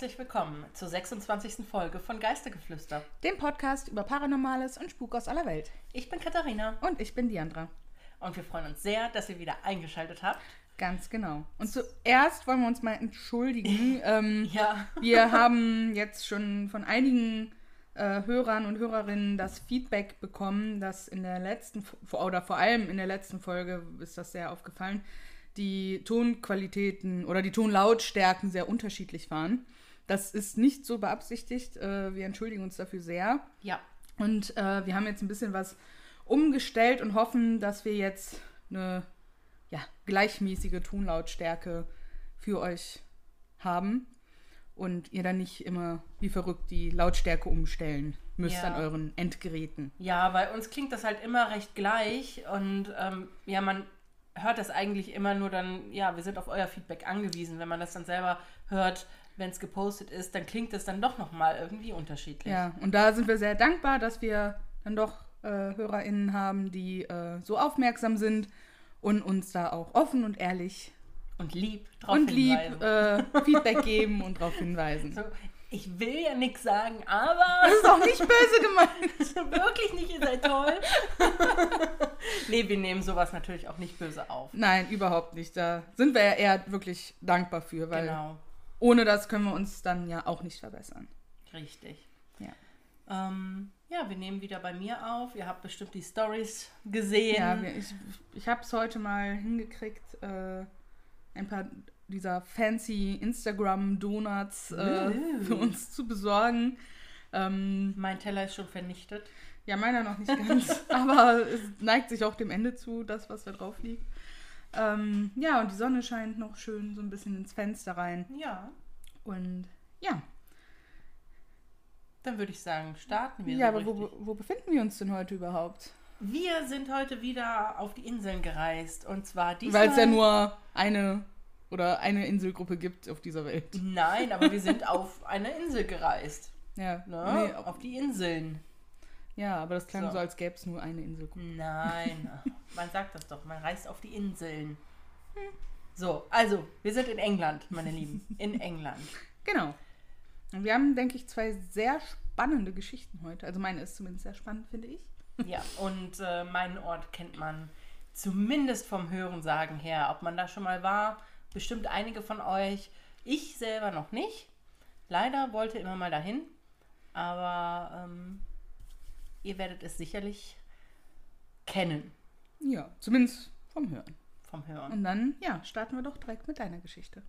Herzlich willkommen zur 26. Folge von Geistergeflüster. Dem Podcast über Paranormales und Spuk aus aller Welt. Ich bin Katharina Und ich bin Diandra. und wir freuen uns sehr, dass ihr wieder eingeschaltet habt. Ganz genau. Und zuerst wollen wir uns mal entschuldigen. ähm, Ja. wir haben jetzt schon von einigen äh, Hörern und Hörerinnen das Feedback bekommen, dass in der letzten, oder vor allem in der letzten Folge ist das sehr aufgefallen, die Tonqualitäten oder die Tonlautstärken sehr unterschiedlich waren. Das ist nicht so beabsichtigt. Äh, wir entschuldigen uns dafür sehr. Ja. Und äh, wir haben jetzt ein bisschen was umgestellt und hoffen, dass wir jetzt eine ja, gleichmäßige Tonlautstärke für euch haben und ihr dann nicht immer wie verrückt die Lautstärke umstellen müsst Ja. an euren Endgeräten. Ja, bei uns klingt das halt immer recht gleich und ähm, ja, man hört das eigentlich immer nur dann, ja, wir sind auf euer Feedback angewiesen. Wenn man das dann selber hört, wenn es gepostet ist, dann klingt es dann doch nochmal irgendwie unterschiedlich. Ja, und da sind wir sehr dankbar, dass wir dann doch äh, HörerInnen haben, die äh, so aufmerksam sind und uns da auch offen und ehrlich Und lieb drauf und lieb hinweisen. äh, Feedback geben und darauf hinweisen. So, ich will ja nichts sagen, aber Das ist auch nicht böse gemeint. wirklich nicht, ihr seid toll. nee, wir nehmen sowas natürlich auch nicht böse auf. Nein, überhaupt nicht. Da sind wir ja eher wirklich dankbar für, weil Genau, ohne das können wir uns dann ja auch nicht verbessern. richtig. Ja. Ähm, ja, wir nehmen wieder bei mir auf. Ihr habt bestimmt die Stories gesehen. Ja, wir, ich, ich habe es heute mal hingekriegt, äh, ein paar dieser fancy Instagram-Donuts äh, für uns zu besorgen. Ähm, mein Teller ist schon vernichtet. ja, meiner noch nicht ganz, aber es neigt sich auch dem Ende zu, das, was da drauf liegt. Ähm, ja, und die Sonne scheint noch schön so ein bisschen ins Fenster rein. Ja, Und ja, dann würde ich sagen, starten wir. ja so aber wo, wo befinden wir uns denn heute überhaupt? Wir sind heute wieder auf die Inseln gereist. Und zwar diesmal... Weil es ja nur eine oder eine Inselgruppe gibt auf dieser Welt. Nein, aber wir sind auf eine Insel gereist. Ja, Ne? nee, auf die Inseln. Ja aber das klang So. so, als gäbe es nur eine Inselgruppe. Nein, man sagt das doch, man reist auf die Inseln. So, also, wir sind in England, meine Lieben. In England. Genau. Und wir haben, denke ich, zwei sehr spannende Geschichten heute. Also meine ist zumindest sehr spannend, finde ich. Ja, und äh, meinen Ort kennt man zumindest vom Hörensagen her. Ob man da schon mal war, bestimmt einige von euch. Ich selber noch nicht. Leider wollte immer mal dahin. Aber ähm, ihr werdet es sicherlich kennen Ja, zumindest vom Hören. vom Hören. Und dann, ja, starten wir doch direkt mit deiner Geschichte.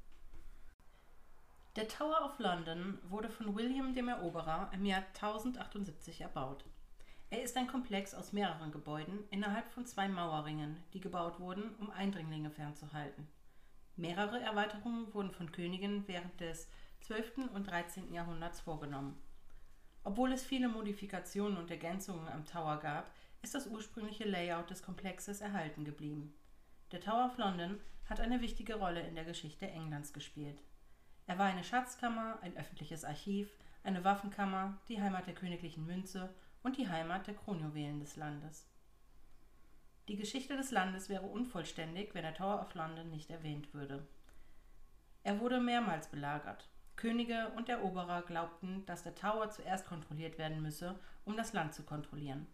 Der Tower of London wurde von William dem Eroberer im Jahr 1078 erbaut. Er ist ein Komplex aus mehreren Gebäuden innerhalb von zwei Mauerringen, die gebaut wurden, um Eindringlinge fernzuhalten. Mehrere Erweiterungen wurden von Königen während des 12. und 13. Jahrhunderts vorgenommen. Obwohl es viele Modifikationen und Ergänzungen am Tower gab, ist das ursprüngliche Layout des Komplexes erhalten geblieben. Der Tower of London hat eine wichtige Rolle in der Geschichte Englands gespielt. Er war eine Schatzkammer, ein öffentliches Archiv, eine Waffenkammer, die Heimat der königlichen Münze und die Heimat der Kronjuwelen des Landes. Die Geschichte des Landes wäre unvollständig, wenn der Tower of London nicht erwähnt würde. Er wurde mehrmals belagert. Könige und Eroberer glaubten, dass der Tower zuerst kontrolliert werden müsse, um das Land zu kontrollieren.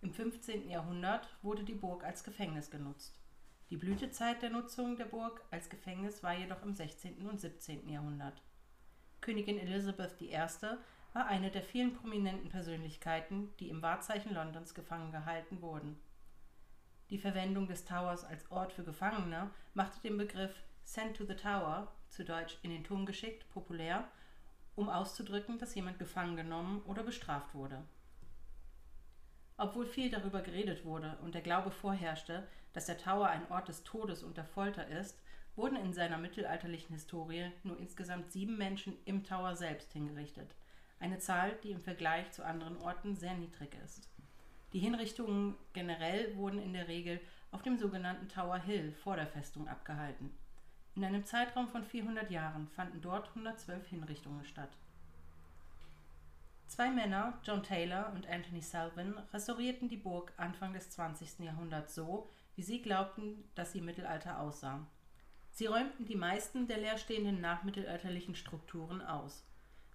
Im 15. Jahrhundert wurde die Burg als Gefängnis genutzt. Die Blütezeit der Nutzung der Burg als Gefängnis war jedoch im 16. und 17. Jahrhundert. Königin Elizabeth I. war eine der vielen prominenten Persönlichkeiten, die im Wahrzeichen Londons gefangen gehalten wurden. Die Verwendung des Towers als Ort für Gefangene machte den Begriff Sent to the Tower, zu Deutsch in den Turm geschickt, populär, um auszudrücken, dass jemand gefangen genommen oder bestraft wurde. Obwohl viel darüber geredet wurde und der Glaube vorherrschte, dass der Tower ein Ort des Todes und der Folter ist, wurden in seiner mittelalterlichen Historie nur insgesamt sieben Menschen im Tower selbst hingerichtet. Eine Zahl, die im Vergleich zu anderen Orten sehr niedrig ist. Die Hinrichtungen generell wurden in der Regel auf dem sogenannten Tower Hill vor der Festung abgehalten. In einem Zeitraum von 400 Jahren fanden dort 112 Hinrichtungen statt. Zwei Männer, John Taylor und Anthony Salvin, restaurierten die Burg Anfang des 20. Jahrhunderts so, wie sie glaubten, dass sie im Mittelalter aussah. Sie räumten die meisten der leerstehenden nachmittelalterlichen Strukturen aus.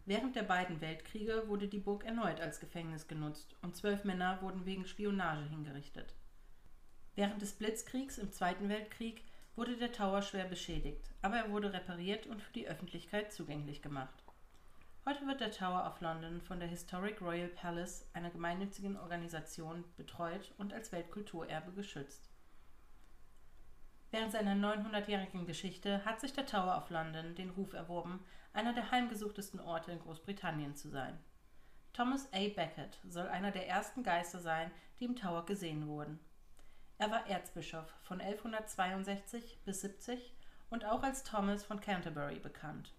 Während der beiden Weltkriege wurde die Burg erneut als Gefängnis genutzt und zwölf Männer wurden wegen Spionage hingerichtet. Während des Blitzkriegs im Zweiten Weltkrieg wurde der Tower schwer beschädigt, aber er wurde repariert und für die Öffentlichkeit zugänglich gemacht. Heute wird der Tower of London von der Historic Royal Palace, einer gemeinnützigen Organisation, betreut und als Weltkulturerbe geschützt. Während seiner 900-jährigen Geschichte hat sich der Tower of London den Ruf erworben, einer der heimgesuchtesten Orte in Großbritannien zu sein. Thomas A. Becket soll einer der ersten Geister sein, die im Tower gesehen wurden. Er war Erzbischof von 1162 bis 70 und auch als Thomas von Canterbury bekannt.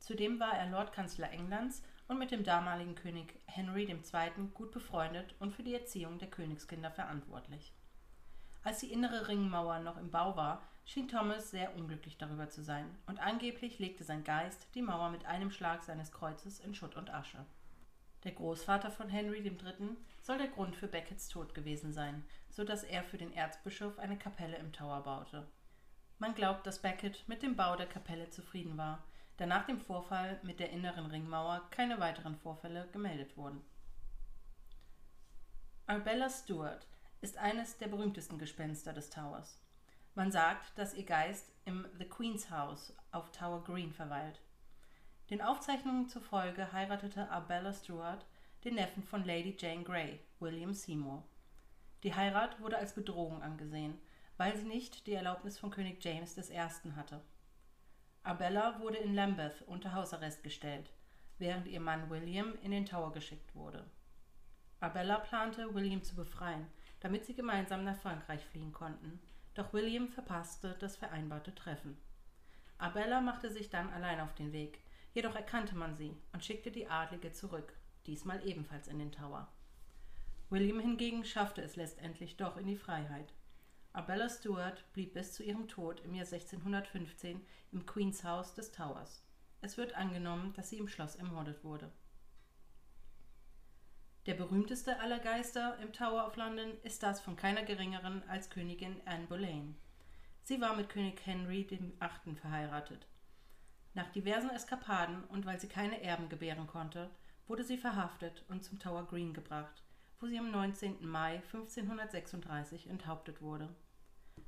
Zudem war er Lordkanzler Englands und mit dem damaligen König Henry II. gut befreundet und für die Erziehung der Königskinder verantwortlich. Als die innere Ringmauer noch im Bau war, schien Thomas sehr unglücklich darüber zu sein, und angeblich legte sein Geist die Mauer mit einem Schlag seines Kreuzes in Schutt und Asche. Der Großvater von Henry III. soll der Grund für Beckets Tod gewesen sein, so dass er für den Erzbischof eine Kapelle im Tower baute. Man glaubt, dass Becket mit dem Bau der Kapelle zufrieden war, da nach dem Vorfall mit der inneren Ringmauer keine weiteren Vorfälle gemeldet wurden. Arbella Stewart ist eines der berühmtesten Gespenster des Towers. Man sagt, dass ihr Geist im The Queen's House auf Tower Green verweilt. Den Aufzeichnungen zufolge heiratete Arbella Stuart den Neffen von Lady Jane Grey, William Seymour. Die Heirat wurde als Bedrohung angesehen, weil sie nicht die Erlaubnis von König James I. hatte. Arbella wurde in Lambeth unter Hausarrest gestellt, während ihr Mann William in den Tower geschickt wurde. Arbella plante, William zu befreien, damit sie gemeinsam nach Frankreich fliehen konnten, doch William verpasste das vereinbarte Treffen. Arbella machte sich dann allein auf den Weg, Jedoch erkannte man sie und schickte die Adlige zurück, diesmal ebenfalls in den Tower. William hingegen schaffte es letztendlich doch in die Freiheit. Arbella Stuart blieb bis zu ihrem Tod im Jahr 1615 im Queen's House des Towers. Es wird angenommen, dass sie im Schloss ermordet wurde. Der berühmteste aller Geister im Tower of London ist das von keiner geringeren als Königin Anne Boleyn. Sie war mit König Henry VIII. verheiratet. Nach diversen Eskapaden und weil sie keine Erben gebären konnte, wurde sie verhaftet und zum Tower Green gebracht, wo sie am 19. Mai 1536 enthauptet wurde.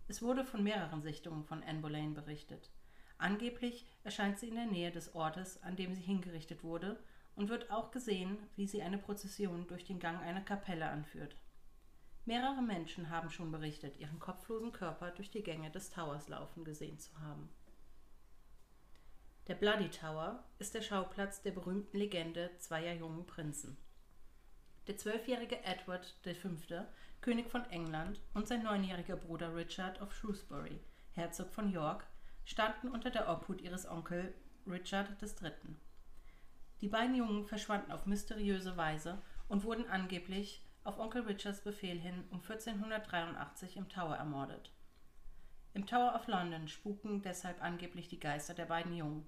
Es wurde von mehreren Sichtungen von Anne Boleyn berichtet. Angeblich erscheint sie in der Nähe des Ortes, an dem sie hingerichtet wurde, und wird auch gesehen, wie sie eine Prozession durch den Gang einer Kapelle anführt. Mehrere Menschen haben schon berichtet, ihren kopflosen Körper durch die Gänge des Towers laufen gesehen zu haben. Der Bloody Tower ist der Schauplatz der berühmten Legende zweier jungen Prinzen. Der zwölfjährige Edward V., König von England, und sein neunjähriger Bruder Richard of Shrewsbury, Herzog von York, standen unter der Obhut ihres Onkels Richard III. Die beiden Jungen verschwanden auf mysteriöse Weise und wurden angeblich auf Onkel Richards Befehl hin um 1483 im Tower ermordet. Im Tower of London spuken deshalb angeblich die Geister der beiden Jungen,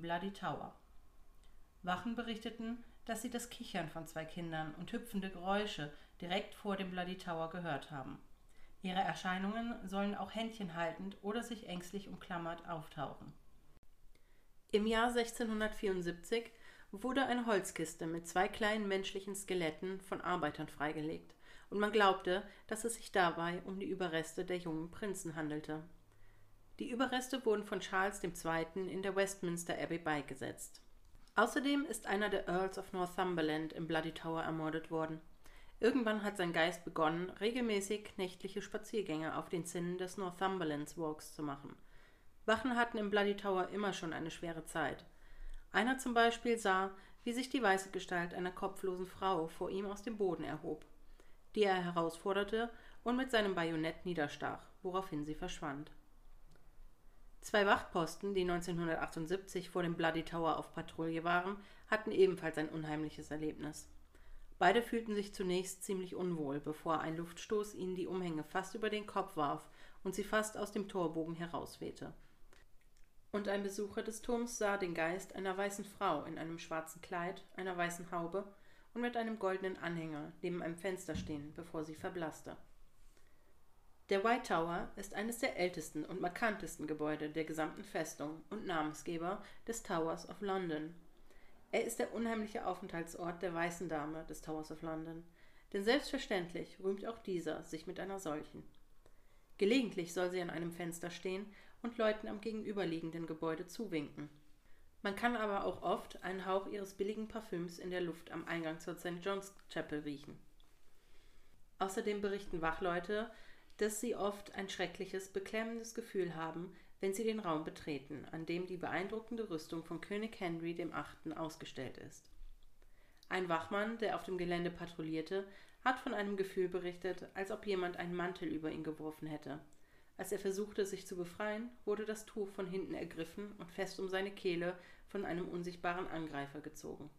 Bloody Tower. Wachen berichteten, dass sie das Kichern von zwei Kindern und hüpfende Geräusche direkt vor dem Bloody Tower gehört haben. Ihre Erscheinungen sollen auch Händchen haltend oder sich ängstlich umklammert auftauchen. Im Jahr 1674 wurde eine Holzkiste mit zwei kleinen menschlichen Skeletten von Arbeitern freigelegt, und man glaubte, dass es sich dabei um die Überreste der jungen Prinzen handelte. Die Überreste wurden von Charles II. in der Westminster Abbey beigesetzt. Außerdem ist einer der Earls of Northumberland im Bloody Tower ermordet worden. Irgendwann hat sein Geist begonnen, regelmäßig nächtliche Spaziergänge auf den Zinnen des Northumberlands Walks zu machen. Wachen hatten im Bloody Tower immer schon eine schwere Zeit. Einer zum Beispiel sah, wie sich die weiße Gestalt einer kopflosen Frau vor ihm aus dem Boden erhob, die er herausforderte und mit seinem Bajonett niederstach, woraufhin sie verschwand. Zwei Wachposten, die 1978 vor dem Bloody Tower auf Patrouille waren, hatten ebenfalls ein unheimliches Erlebnis. Beide fühlten sich zunächst ziemlich unwohl, bevor ein Luftstoß ihnen die Umhänge fast über den Kopf warf und sie fast aus dem Torbogen herauswehte. Und ein Besucher des Turms sah den Geist einer weißen Frau in einem schwarzen Kleid, einer weißen Haube und mit einem goldenen Anhänger neben einem Fenster stehen, bevor sie verblasste. Der White Tower ist eines der ältesten und markantesten Gebäude der gesamten Festung und Namensgeber des Towers of London. Er ist der unheimliche Aufenthaltsort der Weißen Dame des Towers of London, denn selbstverständlich rühmt auch dieser sich mit einer solchen. Gelegentlich soll sie an einem Fenster stehen und Leuten am gegenüberliegenden Gebäude zuwinken. Man kann aber auch oft einen Hauch ihres billigen Parfüms in der Luft am Eingang zur St. John's Chapel riechen. Außerdem berichten Wachleute, dass sie oft ein schreckliches, beklemmendes Gefühl haben, wenn sie den Raum betreten, an dem die beeindruckende Rüstung von König Henry VIII. ausgestellt ist. Ein Wachmann, der auf dem Gelände patrouillierte, hat von einem Gefühl berichtet, als ob jemand einen Mantel über ihn geworfen hätte. Als er versuchte, sich zu befreien, wurde das Tuch von hinten ergriffen und fest um seine Kehle von einem unsichtbaren Angreifer gezogen.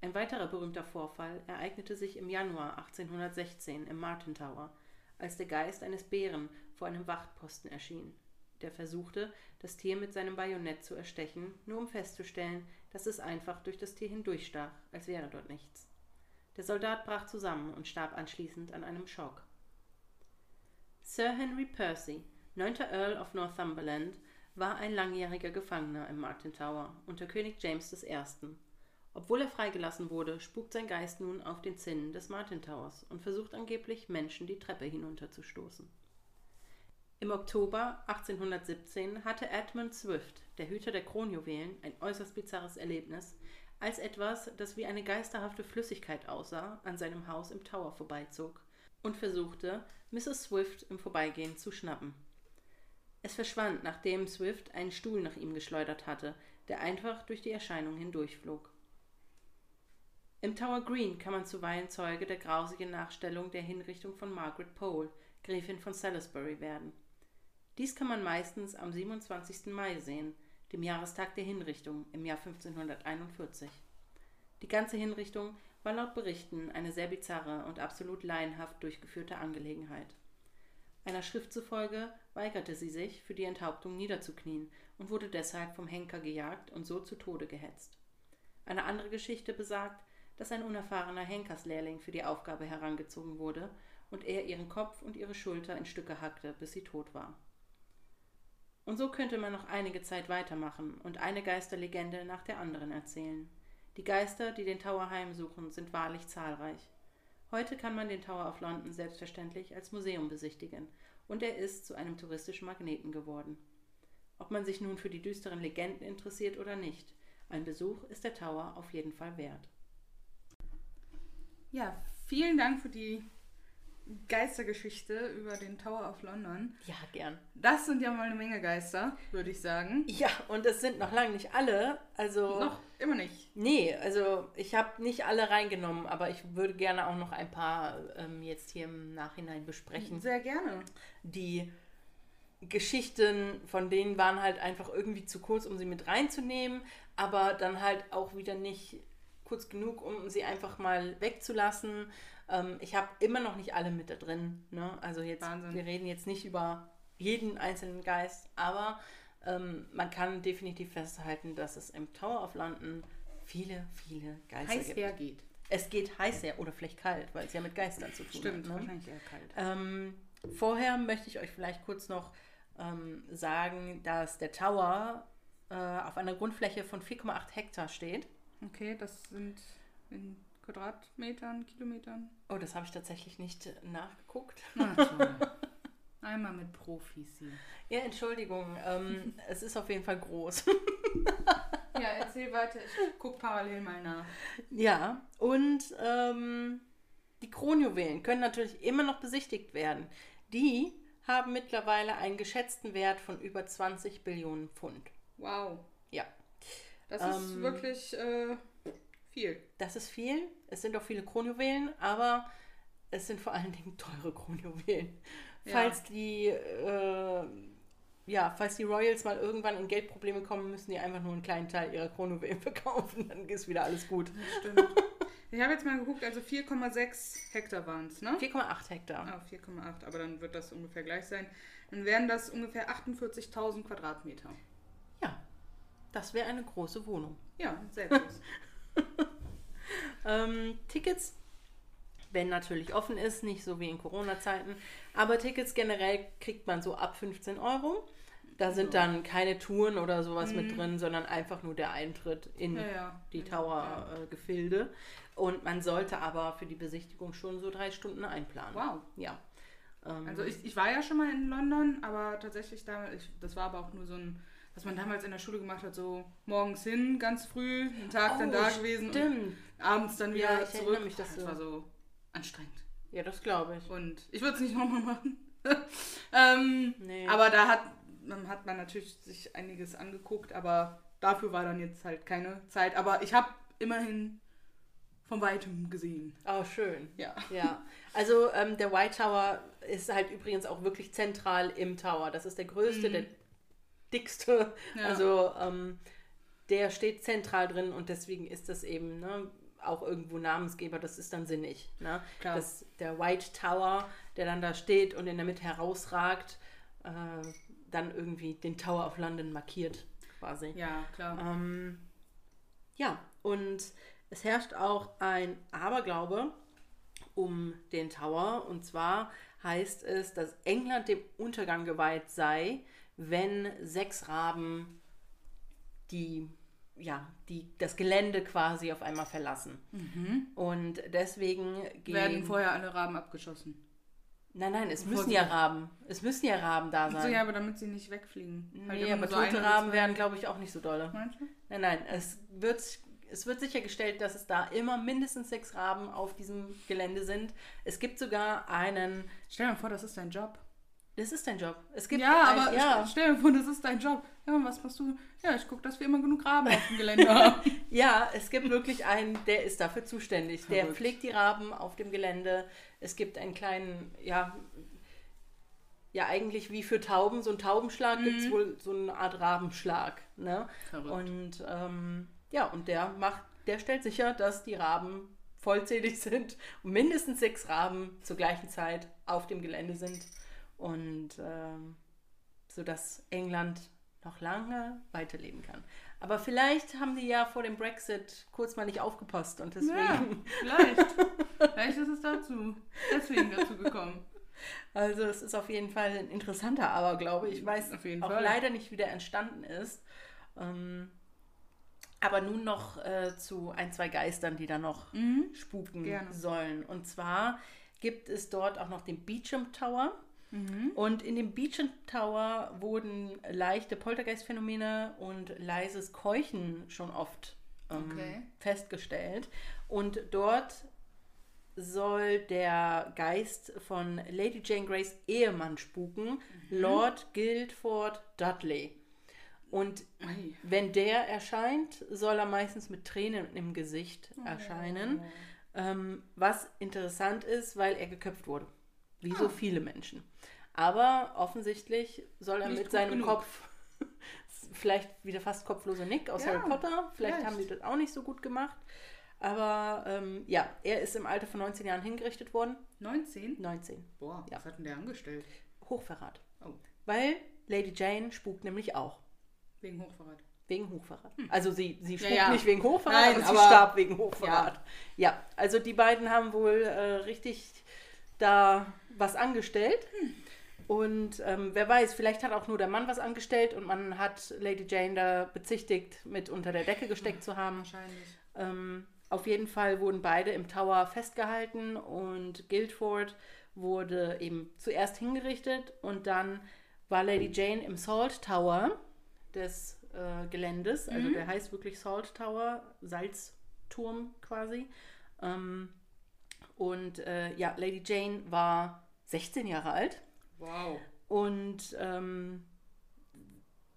Ein weiterer berühmter Vorfall ereignete sich im Januar 1816 im Martin Tower, als der Geist eines Bären vor einem Wachtposten erschien. Der versuchte, das Tier mit seinem Bajonett zu erstechen, nur um festzustellen, dass es einfach durch das Tier hindurchstach, als wäre dort nichts. Der Soldat brach zusammen und starb anschließend an einem Schock. Sir Henry Percy, 9. Earl of Northumberland, war ein langjähriger Gefangener im Martin Tower unter König James I. Obwohl er freigelassen wurde, spukt sein Geist nun auf den Zinnen des Martin Towers und versucht angeblich, Menschen die Treppe hinunterzustoßen. Im Oktober 1817 hatte Edmund Swift, der Hüter der Kronjuwelen, ein äußerst bizarres Erlebnis, als etwas, das wie eine geisterhafte Flüssigkeit aussah, an seinem Haus im Tower vorbeizog und versuchte, Mrs. Swift im Vorbeigehen zu schnappen. Es verschwand, nachdem Swift einen Stuhl nach ihm geschleudert hatte, der einfach durch die Erscheinung hindurchflog. Im Tower Green kann man zuweilen Zeuge der grausigen Nachstellung der Hinrichtung von Margaret Pole, Gräfin von Salisbury, werden. Dies kann man meistens am 27. Mai sehen, dem Jahrestag der Hinrichtung im Jahr 1541. Die ganze Hinrichtung war laut Berichten eine sehr bizarre und absolut laienhaft durchgeführte Angelegenheit. Einer Schrift zufolge weigerte sie sich, für die Enthauptung niederzuknien und wurde deshalb vom Henker gejagt und so zu Tode gehetzt. Eine andere Geschichte besagt, dass ein unerfahrener Henkerslehrling für die Aufgabe herangezogen wurde und er ihren Kopf und ihre Schulter in Stücke hackte, bis sie tot war. Und so könnte man noch einige Zeit weitermachen und eine Geisterlegende nach der anderen erzählen. Die Geister, die den Tower heimsuchen, sind wahrlich zahlreich. Heute kann man den Tower of London selbstverständlich als Museum besichtigen und er ist zu einem touristischen Magneten geworden. Ob man sich nun für die düsteren Legenden interessiert oder nicht, ein Besuch ist der Tower auf jeden Fall wert. Ja, vielen Dank für die Geistergeschichte über den Tower of London. Ja, gern. Das sind ja mal eine Menge Geister, würde ich sagen. Ja, und es sind noch lange nicht alle. Also noch immer nicht. Nee, also ich habe nicht alle reingenommen, aber ich würde gerne auch noch ein paar ähm, jetzt hier im Nachhinein besprechen. Sehr gerne. Die Geschichten von denen waren halt einfach irgendwie zu kurz, um sie mit reinzunehmen, aber dann halt auch wieder nicht kurz genug, um sie einfach mal wegzulassen. Ähm, ich habe immer noch nicht alle mit da drin. Ne? Also jetzt, Wahnsinn. wir reden jetzt nicht über jeden einzelnen Geist, aber ähm, man kann definitiv festhalten, dass es im Tower of London viele, viele Geister heiß gibt. hergeht. Es geht heiß her oder vielleicht kalt, weil es ja mit Geistern zu tun Stimmt, hat. Stimmt, ne? wahrscheinlich eher kalt. Ähm, vorher möchte ich euch vielleicht kurz noch ähm, sagen, dass der Tower äh, auf einer Grundfläche von 4,8 Hektar steht. Okay, das sind in Quadratmetern, Kilometern? Oh, das habe ich tatsächlich nicht nachgeguckt. Einmal mit Profis hier. Ja, Entschuldigung. Ähm, es ist auf jeden Fall groß. ja, erzähl weiter. Ich gucke parallel mal nach. Ja, und ähm, die Kronjuwelen können natürlich immer noch besichtigt werden. Die haben mittlerweile einen geschätzten Wert von über 20 Billionen Pfund. Wow. Das ähm, ist wirklich äh, viel. Das ist viel. Es sind auch viele Kronjuwelen, aber es sind vor allen Dingen teure Kronjuwelen. Ja. Falls die äh, ja, falls die Royals mal irgendwann in Geldprobleme kommen, müssen die einfach nur einen kleinen Teil ihrer Chronojuwelen verkaufen, dann ist wieder alles gut. Das stimmt. Ich habe jetzt mal geguckt, also 4,6 Hektar waren es, ne? 4,8 Hektar. Ah, 4,8, aber dann wird das ungefähr gleich sein. Dann wären das ungefähr 48.000 Quadratmeter. Ja, das wäre eine große Wohnung. Ja, sehr groß. ähm, Tickets wenn natürlich offen ist, nicht so wie in Corona-Zeiten. Aber Tickets generell kriegt man so ab 15 Euro. Da sind dann keine Touren oder sowas mit drin, sondern einfach nur der Eintritt in Mhm. Ja, ja. die Ja. Tower-Gefilde. Und man sollte aber für die Besichtigung schon so drei Stunden einplanen. Wow. Ja. Ähm, Also ich, ich war ja schon mal in London, aber tatsächlich damals, ich, das war aber auch nur so ein, was man damals in der Schule gemacht hat, so morgens hin, ganz früh, einen Tag dann Oh, da gewesen und abends dann wieder Ja, ich zurück. mich, das du- war so anstrengend. Ja, das glaube ich. Und ich würde es nicht nochmal machen. ähm, Nee. Aber da hat, dann hat man natürlich sich einiges angeguckt, aber dafür war dann jetzt halt keine Zeit. Aber ich habe immerhin von weitem gesehen. Oh, schön. Ja. Ja, also ähm, der White Tower ist halt übrigens auch wirklich zentral im Tower. Das ist der größte, der dickste. Ja. Also ähm, der steht zentral drin und deswegen ist das eben ne, auch irgendwo Namensgeber. Das ist dann sinnig. Ne? Klar. Das, der White Tower, der dann da steht und in der Mitte herausragt, äh, dann irgendwie den Tower of London markiert quasi. Ja, klar. Ähm, ja, und es herrscht auch ein Aberglaube um den Tower. Und zwar heißt es, dass England dem Untergang geweiht sei, wenn sechs Raben die, ja, die, das Gelände quasi auf einmal verlassen. Und deswegen gehen. Werden vorher alle Raben abgeschossen. nein, nein, es Bevor müssen ja Raben. Es müssen ja Raben da sein. So, ja, aber damit sie nicht wegfliegen. Halt nee, immer aber so tote Raben werden, glaube ich, auch nicht so dolle. Meinst du? Nein, nein, es wird, es wird sichergestellt, dass es da immer mindestens sechs Raben auf diesem Gelände sind. Es gibt sogar einen, Stell dir mal vor, das ist dein Job. Das ist dein Job. Es gibt Ja, ein, aber ja, st- stell dir vor, das ist dein Job. Ja, was machst du? Ja, ich gucke, dass wir immer genug Raben auf dem Gelände haben. ja, es gibt wirklich einen, der ist dafür zuständig. Der Verrückt. pflegt die Raben auf dem Gelände. Es gibt einen kleinen, ja, ja eigentlich wie für Tauben, so einen Taubenschlag gibt es wohl so eine Art Rabenschlag. Ne? Verrückt. Und ähm, ja, und der macht, der stellt sicher, dass die Raben vollzählig sind und mindestens sechs Raben zur gleichen Zeit auf dem Gelände sind. Und ähm, sodass England noch lange weiterleben kann. Aber vielleicht haben die ja vor dem Brexit kurz mal nicht aufgepasst und deswegen. Ja, vielleicht. vielleicht ist es dazu. Deswegen dazu gekommen. Also es ist auf jeden Fall ein interessanter Aberglaube. Ich weiß Auf jeden auch Fall. leider nicht, wie der entstanden ist. Ähm, aber nun noch äh, zu ein, zwei Geistern, die da noch spuken Mhm. Gerne. sollen. Und zwar gibt es dort auch noch den Beecham Tower. Mhm. Und in dem Beecham Tower wurden leichte Poltergeistphänomene und leises Keuchen schon oft ähm, Okay. festgestellt. Und dort soll der Geist von Lady Jane Greys Ehemann spuken, Lord Guildford Dudley. Und Ei. wenn der erscheint, soll er meistens mit Tränen im Gesicht erscheinen. Ähm, was interessant ist, weil er geköpft wurde. Wie so viele Menschen. Aber offensichtlich soll er Nicht mit seinem genug. Kopf, vielleicht wieder fast kopflose Nick aus Ja, Harry Potter, vielleicht, vielleicht. haben die das auch nicht so gut gemacht. Aber ähm, ja, er ist im Alter von 19 Jahren hingerichtet worden. 19? 19. Boah, Ja. was hat denn der angestellt? Hochverrat. Oh, Weil Lady Jane spukt nämlich auch. wegen Hochverrat. Wegen Hochverrat. Also sie, sie spukt Hm. ja. nicht wegen Hochverrat, Nein, aber sie starb wegen Hochverrat. Ja. also die beiden haben wohl äh, richtig da was angestellt. Hm. Und ähm, wer weiß, vielleicht hat auch nur der Mann was angestellt und man hat Lady Jane da bezichtigt, mit unter der Decke gesteckt zu haben. Wahrscheinlich. Ähm, auf jeden Fall wurden beide im Tower festgehalten und Guildford wurde eben zuerst hingerichtet und dann war Lady Jane im Salt Tower des äh, Geländes, also der heißt wirklich Salt Tower, Salzturm quasi. Ähm, und äh, ja, Lady Jane war 16 Jahre alt Wow. und ähm,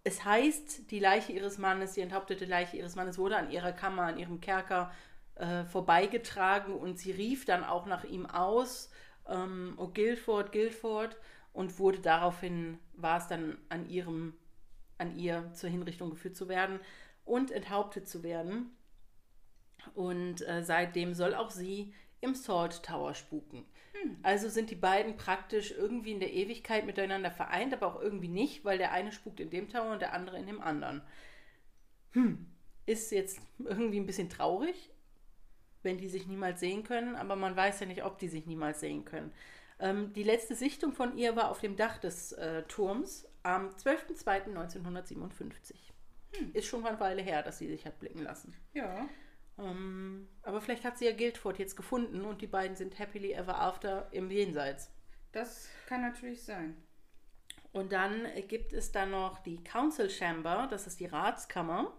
es heißt, die Leiche ihres Mannes, die enthauptete Leiche ihres Mannes wurde an ihrer Kammer, an ihrem Kerker äh, vorbeigetragen und sie rief dann auch nach ihm aus, ähm, oh Guildford, Guildford, und wurde daraufhin, war es dann an ihrem, an ihr zur Hinrichtung geführt zu werden und enthauptet zu werden. Und äh, seitdem soll auch sie im Salt Tower spuken. Also sind die beiden praktisch irgendwie in der Ewigkeit miteinander vereint, aber auch irgendwie nicht, weil der eine spukt in dem Tower und der andere in dem anderen. Hm, ist jetzt irgendwie ein bisschen traurig, wenn die sich niemals sehen können, aber man weiß ja nicht, ob die sich niemals sehen können. Ähm, die letzte Sichtung von ihr war auf dem Dach des äh, Turms am 12.02.1957. Hm. Ist schon eine Weile her, dass sie sich hat blicken lassen. Ja. Ähm, aber vielleicht hat sie ja Guildford jetzt gefunden und die beiden sind happily ever after im Jenseits. Das kann natürlich sein. Und dann gibt es dann noch die Council Chamber, das ist die Ratskammer.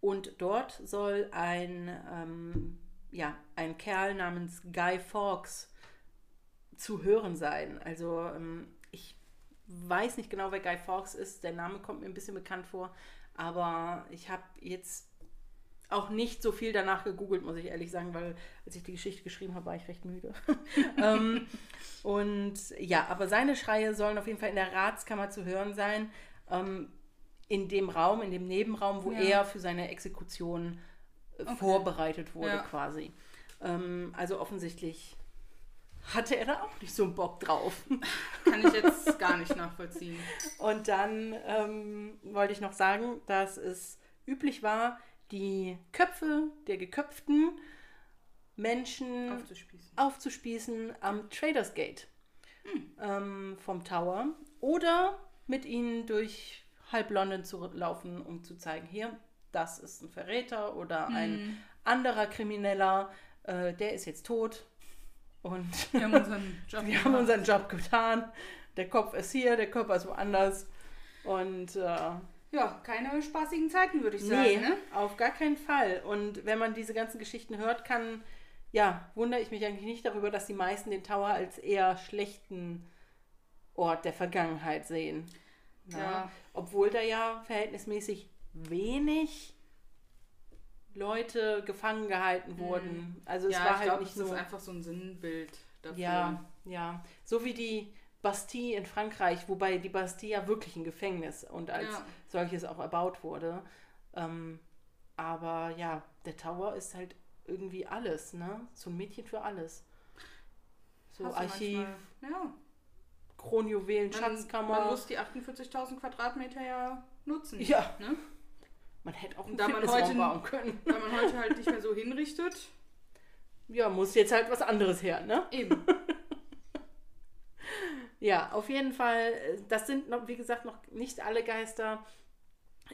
Und dort soll ein, ähm, ja, ein Kerl namens Guy Fawkes zu hören sein. Also ähm, ich weiß nicht genau, wer Guy Fawkes ist. Der Name kommt mir ein bisschen bekannt vor. Aber ich habe jetzt auch nicht so viel danach gegoogelt, muss ich ehrlich sagen, weil als ich die Geschichte geschrieben habe, war ich recht müde. ähm, und ja, aber seine Schreie sollen auf jeden Fall in der Ratskammer zu hören sein, ähm, in dem Raum, in dem Nebenraum, wo Ja. er für seine Exekution äh, Okay. vorbereitet wurde Ja. quasi. Ähm, also offensichtlich hatte er da auch nicht so einen Bock drauf. Kann ich jetzt gar nicht nachvollziehen. Und dann ähm, wollte ich noch sagen, dass es üblich war, die Köpfe der geköpften Menschen Aufzuspießen. aufzuspießen am Traders Gate ähm, vom Tower oder mit ihnen durch halb London zu laufen, um zu zeigen, hier, das ist ein Verräter oder ein anderer Krimineller, äh, der ist jetzt tot und Wir haben unseren Job wir haben unseren Job getan. Der Kopf ist hier, der Körper ist woanders. Und äh, Ja, keine spaßigen Zeiten, würde ich sagen. nee, Ne? auf gar keinen Fall. Und wenn man diese ganzen Geschichten hört, kann, ja, wundere ich mich eigentlich nicht darüber, dass die meisten den Tower als eher schlechten Ort der Vergangenheit sehen. Na? Ja. Obwohl da ja verhältnismäßig wenig Leute gefangen gehalten wurden. Also es ja, war ich halt glaube, nicht es ist so. einfach so ein Sinnbild dafür. Ja, ja. So wie die Bastille in Frankreich, wobei die Bastille ja wirklich ein Gefängnis und als Ja. solches auch erbaut wurde. Ähm, aber ja, der Tower ist halt irgendwie alles, ne? So ein Mädchen für alles. So Hast Archiv, Ja. Kronjuwelen, Man, Schatzkammer. man muss die 48.000 Quadratmeter ja nutzen. Ja. Ne? Man hätte auch einen da man heute- bauen können. Weil man heute halt nicht mehr so hinrichtet. Ja, muss jetzt halt was anderes her, ne? Eben. Ja, auf jeden Fall. äh, Das sind noch, wie gesagt, noch nicht alle Geister.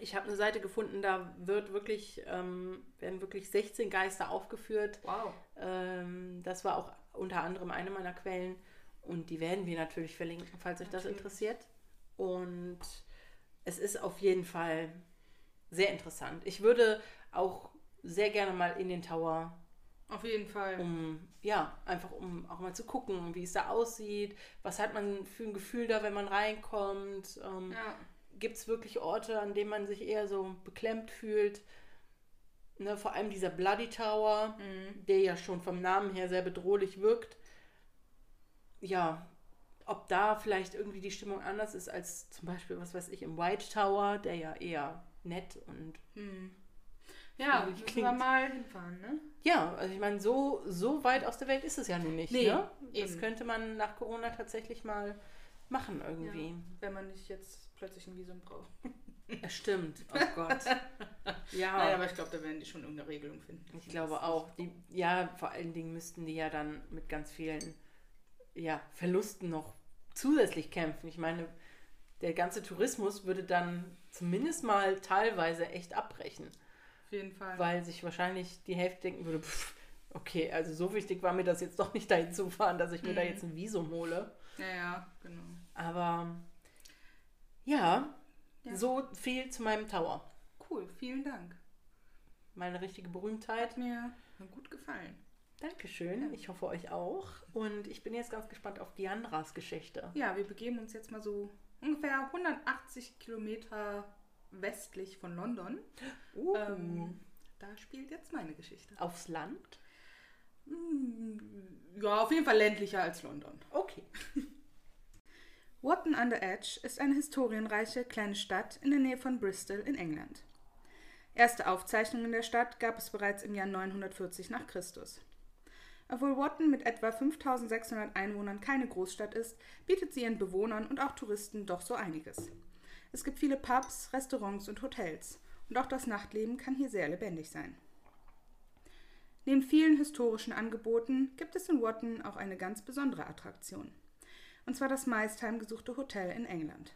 Ich habe eine Seite gefunden, da wird wirklich, ähm, werden wirklich 16 Geister aufgeführt. Wow. Ähm, das war auch unter anderem eine meiner Quellen. Und die werden wir natürlich verlinken, falls euch das interessiert. Und es ist auf jeden Fall sehr interessant. Ich würde auch sehr gerne mal in den Tower Auf jeden Fall. um, ja, einfach um auch mal zu gucken, wie es da aussieht. Was hat man für ein Gefühl da, wenn man reinkommt? Ähm, Ja. Gibt es wirklich Orte, an denen man sich eher so beklemmt fühlt? Ne, vor allem dieser Bloody Tower, Mhm. der ja schon vom Namen her sehr bedrohlich wirkt. Ja, ob da vielleicht irgendwie die Stimmung anders ist als zum Beispiel, was weiß ich, im White Tower, der ja eher nett und Hm. Ja, müssen klingt- wir mal hinfahren, ne? Ja, also ich meine, so, so weit aus der Welt ist es ja nun nicht. Nee, ne? Das eben. könnte man nach Corona tatsächlich mal machen irgendwie. Ja, wenn man nicht jetzt plötzlich ein Visum braucht. Ja. Stimmt. Oh Gott. ja, Nein, aber ich glaube, da werden die schon irgendeine Regelung finden. ich glaube auch. Die, ja, vor allen Dingen müssten die ja dann mit ganz vielen ja, Verlusten noch zusätzlich kämpfen. Ich meine, der ganze Tourismus würde dann zumindest mal teilweise echt abbrechen, Auf jeden Fall. weil sich wahrscheinlich die Hälfte denken würde, pff, okay, also so wichtig war mir das jetzt doch nicht dahin zu fahren, dass ich mir da Mhm. jetzt ein Visum hole. ja, ja, genau. Aber ja, Ja. so viel zu meinem Tower. Cool, vielen Dank. Meine richtige Berühmtheit. Hat mir gut gefallen. Dankeschön. Ja. Ich hoffe euch auch. Und ich bin jetzt ganz gespannt auf Diandras Geschichte. Ja, wir begeben uns jetzt mal so ungefähr 180 Kilometer westlich von London. Uh, Ähm, da spielt jetzt meine Geschichte. Aufs Land? Mm, Ja, auf jeden Fall ländlicher als London. Okay. Wotton under Edge ist eine historienreiche kleine Stadt in der Nähe von Bristol in England. Erste Aufzeichnungen der Stadt gab es bereits im Jahr 940 nach Christus. Obwohl Wotton mit etwa 5600 Einwohnern keine Großstadt ist, bietet sie ihren Bewohnern und auch Touristen doch so einiges. Es gibt viele Pubs, Restaurants und Hotels und auch das Nachtleben kann hier sehr lebendig sein. Neben vielen historischen Angeboten gibt es in Watton auch eine ganz besondere Attraktion. Und zwar das meist heimgesuchte Hotel in England.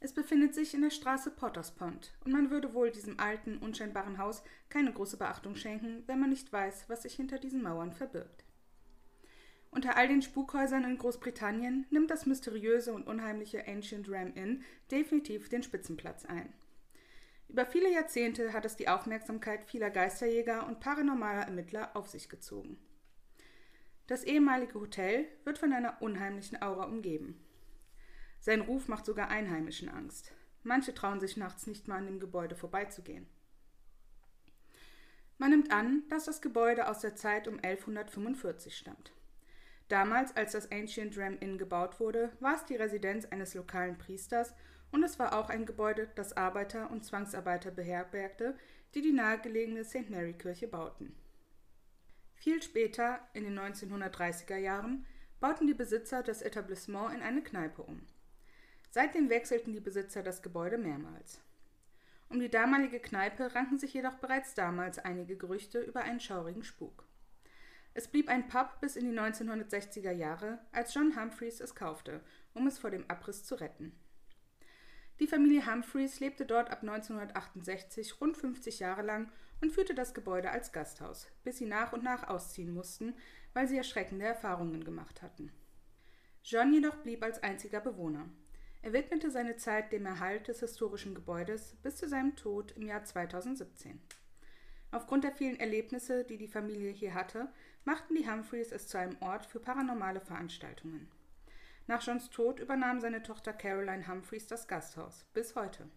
Es befindet sich in der Straße Potters Pond und man würde wohl diesem alten, unscheinbaren Haus keine große Beachtung schenken, wenn man nicht weiß, was sich hinter diesen Mauern verbirgt. Unter all den Spukhäusern in Großbritannien nimmt das mysteriöse und unheimliche Ancient Ram Inn definitiv den Spitzenplatz ein. Über viele Jahrzehnte hat es die Aufmerksamkeit vieler Geisterjäger und paranormaler Ermittler auf sich gezogen. Das ehemalige Hotel wird von einer unheimlichen Aura umgeben. Sein Ruf macht sogar Einheimischen Angst. Manche trauen sich nachts nicht mal an dem Gebäude vorbeizugehen. Man nimmt an, dass das Gebäude aus der Zeit um 1145 stammt. Damals, als das Ancient Ram Inn gebaut wurde, war es die Residenz eines lokalen Priesters und es war auch ein Gebäude, das Arbeiter und Zwangsarbeiter beherbergte, die die nahegelegene St. Mary Kirche bauten. Viel später, in den 1930er Jahren, bauten die Besitzer das Etablissement in eine Kneipe um. Seitdem wechselten die Besitzer das Gebäude mehrmals. Um die damalige Kneipe ranken sich jedoch bereits damals einige Gerüchte über einen schaurigen Spuk. Es blieb ein Pub bis in die 1960er Jahre, als John Humphreys es kaufte, um es vor dem Abriss zu retten. Die Familie Humphreys lebte dort ab 1968 rund 50 Jahre lang und führte das Gebäude als Gasthaus, bis sie nach und nach ausziehen mussten, weil sie erschreckende Erfahrungen gemacht hatten. John jedoch blieb als einziger Bewohner. Er widmete seine Zeit dem Erhalt des historischen Gebäudes bis zu seinem Tod im Jahr 2017. Aufgrund der vielen Erlebnisse, die die Familie hier hatte, machten die Humphreys es zu einem Ort für paranormale Veranstaltungen. Nach Johns Tod übernahm seine Tochter Caroline Humphreys das Gasthaus, bis heute.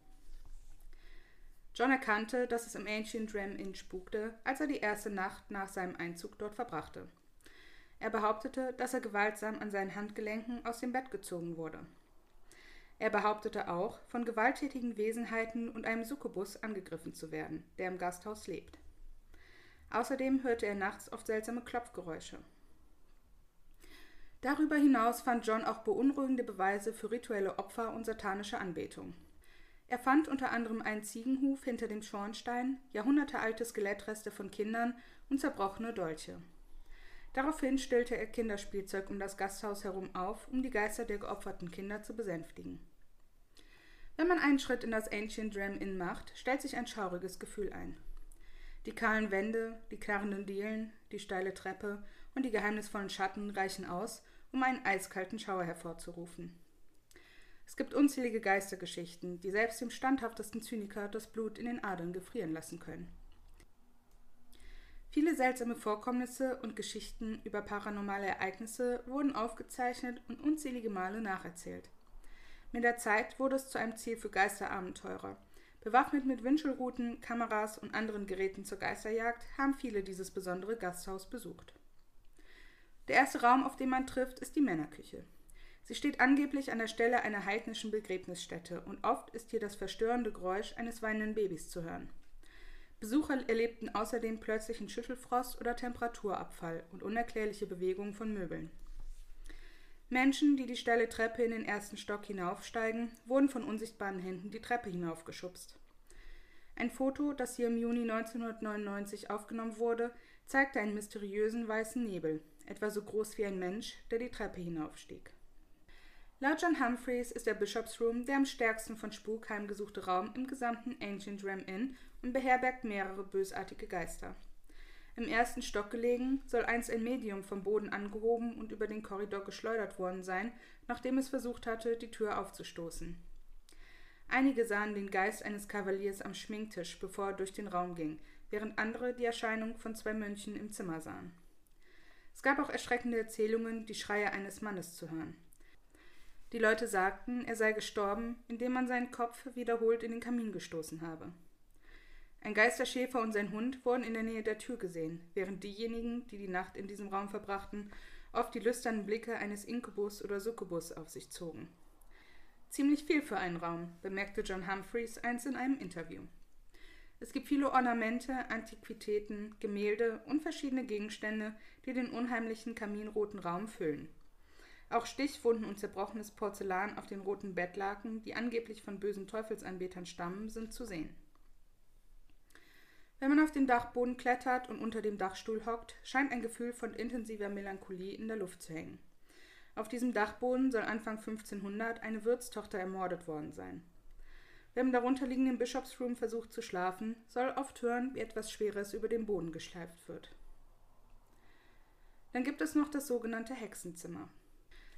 John erkannte, dass es im Ancient Ram Inn spukte, als er die erste Nacht nach seinem Einzug dort verbrachte. Er behauptete, dass er gewaltsam an seinen Handgelenken aus dem Bett gezogen wurde. Er behauptete auch, von gewalttätigen Wesenheiten und einem Succubus angegriffen zu werden, der im Gasthaus lebt. Außerdem hörte er nachts oft seltsame Klopfgeräusche. Darüber hinaus fand John auch beunruhigende Beweise für rituelle Opfer und satanische Anbetung. Er fand unter anderem einen Ziegenhuf hinter dem Schornstein, jahrhundertealte Skelettreste von Kindern und zerbrochene Dolche. Daraufhin stellte er Kinderspielzeug um das Gasthaus herum auf, um die Geister der geopferten Kinder zu besänftigen. Wenn man einen Schritt in das Ancient Ram Inn macht, stellt sich ein schauriges Gefühl ein. Die kahlen Wände, die knarrenden Dielen, die steile Treppe und die geheimnisvollen Schatten reichen aus, um einen eiskalten Schauer hervorzurufen. Es gibt unzählige Geistergeschichten, die selbst dem standhaftesten Zyniker das Blut in den Adern gefrieren lassen können. Viele seltsame Vorkommnisse und Geschichten über paranormale Ereignisse wurden aufgezeichnet und unzählige Male nacherzählt. Mit der Zeit wurde es zu einem Ziel für Geisterabenteurer. Bewaffnet mit Wünschelruten, Kameras und anderen Geräten zur Geisterjagd haben viele dieses besondere Gasthaus besucht. Der erste Raum, auf den man trifft, ist die Männerküche. Sie steht angeblich an der Stelle einer heidnischen Begräbnisstätte und oft ist hier das verstörende Geräusch eines weinenden Babys zu hören. Besucher erlebten außerdem plötzlichen Schüttelfrost oder Temperaturabfall und unerklärliche Bewegungen von Möbeln. Menschen, die die steile Treppe in den ersten Stock hinaufsteigen, wurden von unsichtbaren Händen die Treppe hinaufgeschubst. Ein Foto, das hier im Juni 1999 aufgenommen wurde, zeigte einen mysteriösen weißen Nebel, etwa so groß wie ein Mensch, der die Treppe hinaufstieg. Laut John Humphreys ist der Bishop's Room der am stärksten von Spuk heimgesuchte Raum im gesamten Ancient Ram Inn und beherbergt mehrere bösartige Geister. Im ersten Stock gelegen, soll einst ein Medium vom Boden angehoben und über den Korridor geschleudert worden sein, nachdem es versucht hatte, die Tür aufzustoßen. Einige sahen den Geist eines Kavaliers am Schminktisch, bevor er durch den Raum ging, während andere die Erscheinung von zwei Mönchen im Zimmer sahen. Es gab auch erschreckende Erzählungen, die Schreie eines Mannes zu hören. Die Leute sagten, er sei gestorben, indem man seinen Kopf wiederholt in den Kamin gestoßen habe. Ein Geisterschäfer und sein Hund wurden in der Nähe der Tür gesehen, während diejenigen, die die Nacht in diesem Raum verbrachten, oft die lüsternen Blicke eines Inkubus oder Succubus auf sich zogen. Ziemlich viel für einen Raum, bemerkte John Humphreys einst in einem Interview. Es gibt viele Ornamente, Antiquitäten, Gemälde und verschiedene Gegenstände, die den unheimlichen kaminroten Raum füllen. Auch Stichwunden und zerbrochenes Porzellan auf den roten Bettlaken, die angeblich von bösen Teufelsanbetern stammen, sind zu sehen. Wenn man auf den Dachboden klettert und unter dem Dachstuhl hockt, scheint ein Gefühl von intensiver Melancholie in der Luft zu hängen. Auf diesem Dachboden soll Anfang 1500 eine Wirtstochter ermordet worden sein. Wer im darunterliegenden Bischofsroom versucht zu schlafen, soll oft hören, wie etwas Schweres über den Boden geschleift wird. Dann gibt es noch das sogenannte Hexenzimmer.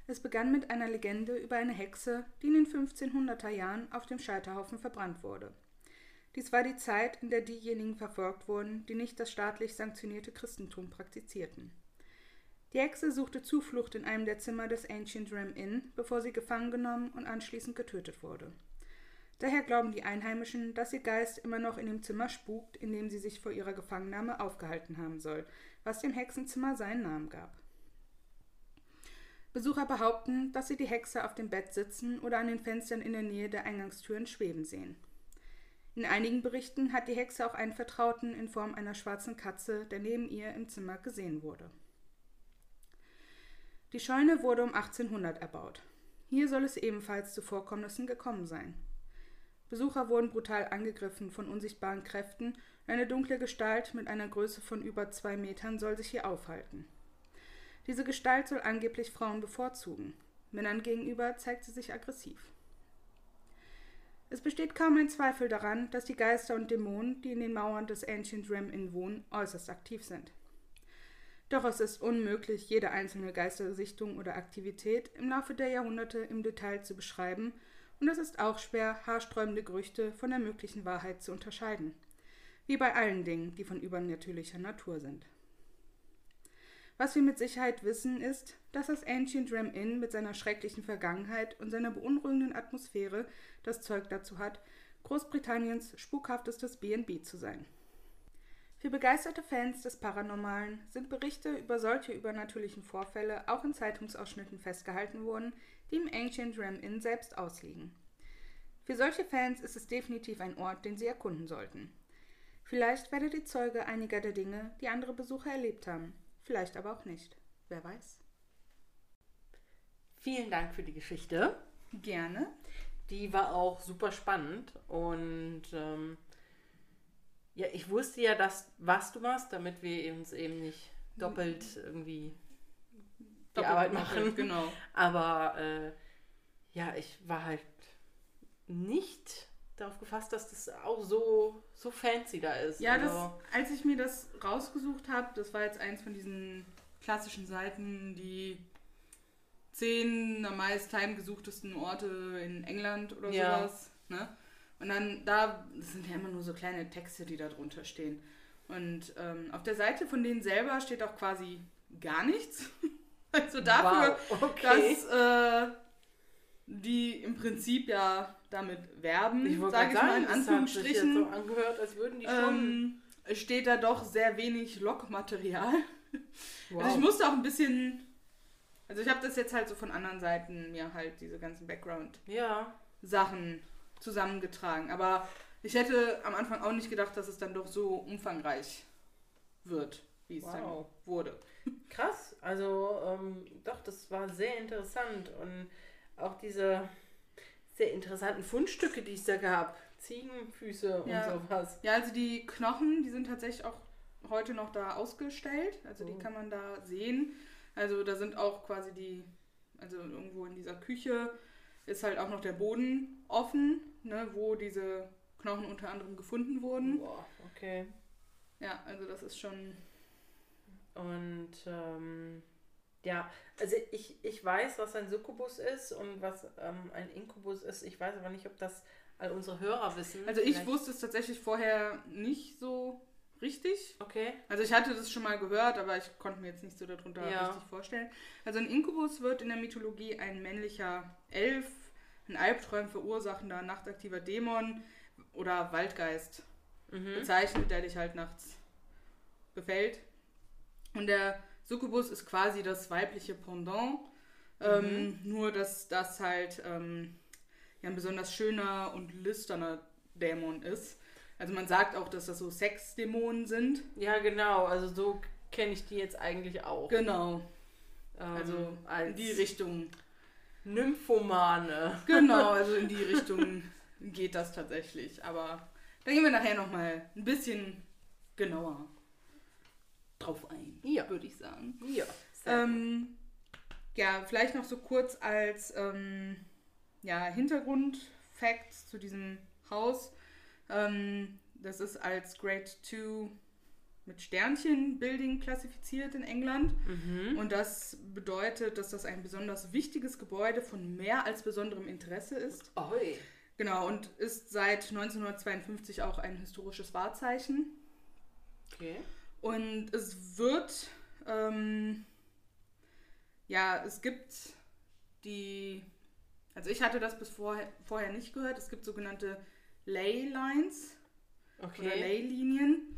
Es begann mit einer Legende über eine Hexe, die in den 1500er Jahren auf dem Scheiterhaufen verbrannt wurde. Dies war die Zeit, in der diejenigen verfolgt wurden, die nicht das staatlich sanktionierte Christentum praktizierten. Die Hexe suchte Zuflucht in einem der Zimmer des Ancient Ram Inn, bevor sie gefangen genommen und anschließend getötet wurde. Daher glauben die Einheimischen, dass ihr Geist immer noch in dem Zimmer spukt, in dem sie sich vor ihrer Gefangennahme aufgehalten haben soll, was dem Hexenzimmer seinen Namen gab. Besucher behaupten, dass sie die Hexe auf dem Bett sitzen oder an den Fenstern in der Nähe der Eingangstüren schweben sehen. In einigen Berichten hat die Hexe auch einen Vertrauten in Form einer schwarzen Katze, der neben ihr im Zimmer gesehen wurde. Die Scheune wurde um 1800 erbaut. Hier soll es ebenfalls zu Vorkommnissen gekommen sein. Besucher wurden brutal angegriffen von unsichtbaren Kräften eine dunkle Gestalt mit einer Größe von über zwei Metern soll sich hier aufhalten. Diese Gestalt soll angeblich Frauen bevorzugen. Männern gegenüber zeigt sie sich aggressiv. Es besteht kaum ein Zweifel daran, dass die Geister und Dämonen, die in den Mauern des Ancient Rim Inn wohnen, äußerst aktiv sind. Doch es ist unmöglich, jede einzelne Geistersichtung oder Aktivität im Laufe der Jahrhunderte im Detail zu beschreiben, und es ist auch schwer, haarsträubende Gerüchte von der möglichen Wahrheit zu unterscheiden. Wie bei allen Dingen, die von übernatürlicher Natur sind. Was wir mit Sicherheit wissen, ist, dass das Ancient Ram Inn mit seiner schrecklichen Vergangenheit und seiner beunruhigenden Atmosphäre das Zeug dazu hat, Großbritanniens spukhaftestes B&B zu sein. Für begeisterte Fans des Paranormalen sind Berichte über solche übernatürlichen Vorfälle auch in Zeitungsausschnitten festgehalten worden, die im Ancient Ram Inn selbst ausliegen. Für solche Fans ist es definitiv ein Ort, den sie erkunden sollten. Vielleicht werdet ihr Zeuge einiger der Dinge, die andere Besucher erlebt haben vielleicht aber auch nicht. Wer weiß. Vielen Dank für die Geschichte. Gerne. Die war auch super spannend und ähm, ja, ich wusste ja, dass was du machst, damit wir uns eben nicht doppelt irgendwie die doppelt Arbeit machen. Genau. Aber äh, ja, ich war halt nicht darauf gefasst, dass das auch so, so fancy da ist. Ja, also, das, als ich mir das rausgesucht habe, das war jetzt eins von diesen klassischen Seiten, die zehn am meist heimgesuchtesten Orte in England oder ja. sowas. Ne? Und dann da sind ja immer nur so kleine Texte, die da drunter stehen. Und ähm, auf der Seite von denen selber steht auch quasi gar nichts. also dafür, wow, okay. dass äh, die im Prinzip ja damit werben, sage ich mal in Anführungsstrichen. so angehört, als würden die schon. Ähm, steht da doch sehr wenig Logmaterial. Wow. Also ich musste auch ein bisschen. Also ich habe das jetzt halt so von anderen Seiten mir halt diese ganzen Background-Sachen ja. zusammengetragen. Aber ich hätte am Anfang auch nicht gedacht, dass es dann doch so umfangreich wird, wie es wow. dann wurde. Krass, also ähm, doch, das war sehr interessant und auch diese sehr interessanten Fundstücke, die es da gab. Ziegenfüße ja. und sowas. Ja, also die Knochen, die sind tatsächlich auch heute noch da ausgestellt. Also oh. die kann man da sehen. Also da sind auch quasi die, also irgendwo in dieser Küche ist halt auch noch der Boden offen, ne, wo diese Knochen unter anderem gefunden wurden. Boah, okay. Ja, also das ist schon. Und ähm, ja, also ich, ich weiß, was ein Succubus ist und was ähm, ein Inkubus ist. Ich weiß aber nicht, ob das all unsere Hörer wissen. Also ich Vielleicht. wusste es tatsächlich vorher nicht so richtig. Okay. Also ich hatte das schon mal gehört, aber ich konnte mir jetzt nicht so darunter ja. richtig vorstellen. Also ein Inkubus wird in der Mythologie ein männlicher Elf, ein Albträum verursachender nachtaktiver Dämon oder Waldgeist mhm. bezeichnet, der dich halt nachts befällt. Und der Succubus ist quasi das weibliche Pendant. Ähm, mhm. nur, dass das halt ähm, ja, ein besonders schöner und lüsterner Dämon ist. Also man sagt auch, dass das so Sexdämonen sind. Ja, genau. Also so kenne ich die jetzt eigentlich auch. Genau. Ähm, also in die Richtung. Nymphomane. Genau, also in die Richtung geht das tatsächlich. Aber da gehen wir nachher nochmal ein bisschen genauer drauf ein, Ja. würde ich sagen. Ja. Ähm, ja, vielleicht noch so kurz als ähm, ja, Hintergrund-Facts zu diesem Haus. Ähm, das ist als Grade 2 mit Sternchen Building klassifiziert in England. mhm. Und das bedeutet, dass das ein besonders wichtiges Gebäude von mehr als besonderem Interesse ist. Ahoi. Genau, und ist seit 1952 auch ein historisches Wahrzeichen. Okay. Und es wird, ähm, ja, es gibt die, also ich hatte das bis vorher, vorher nicht gehört, es gibt sogenannte Ley Lines oder Okay. Ley-Linien.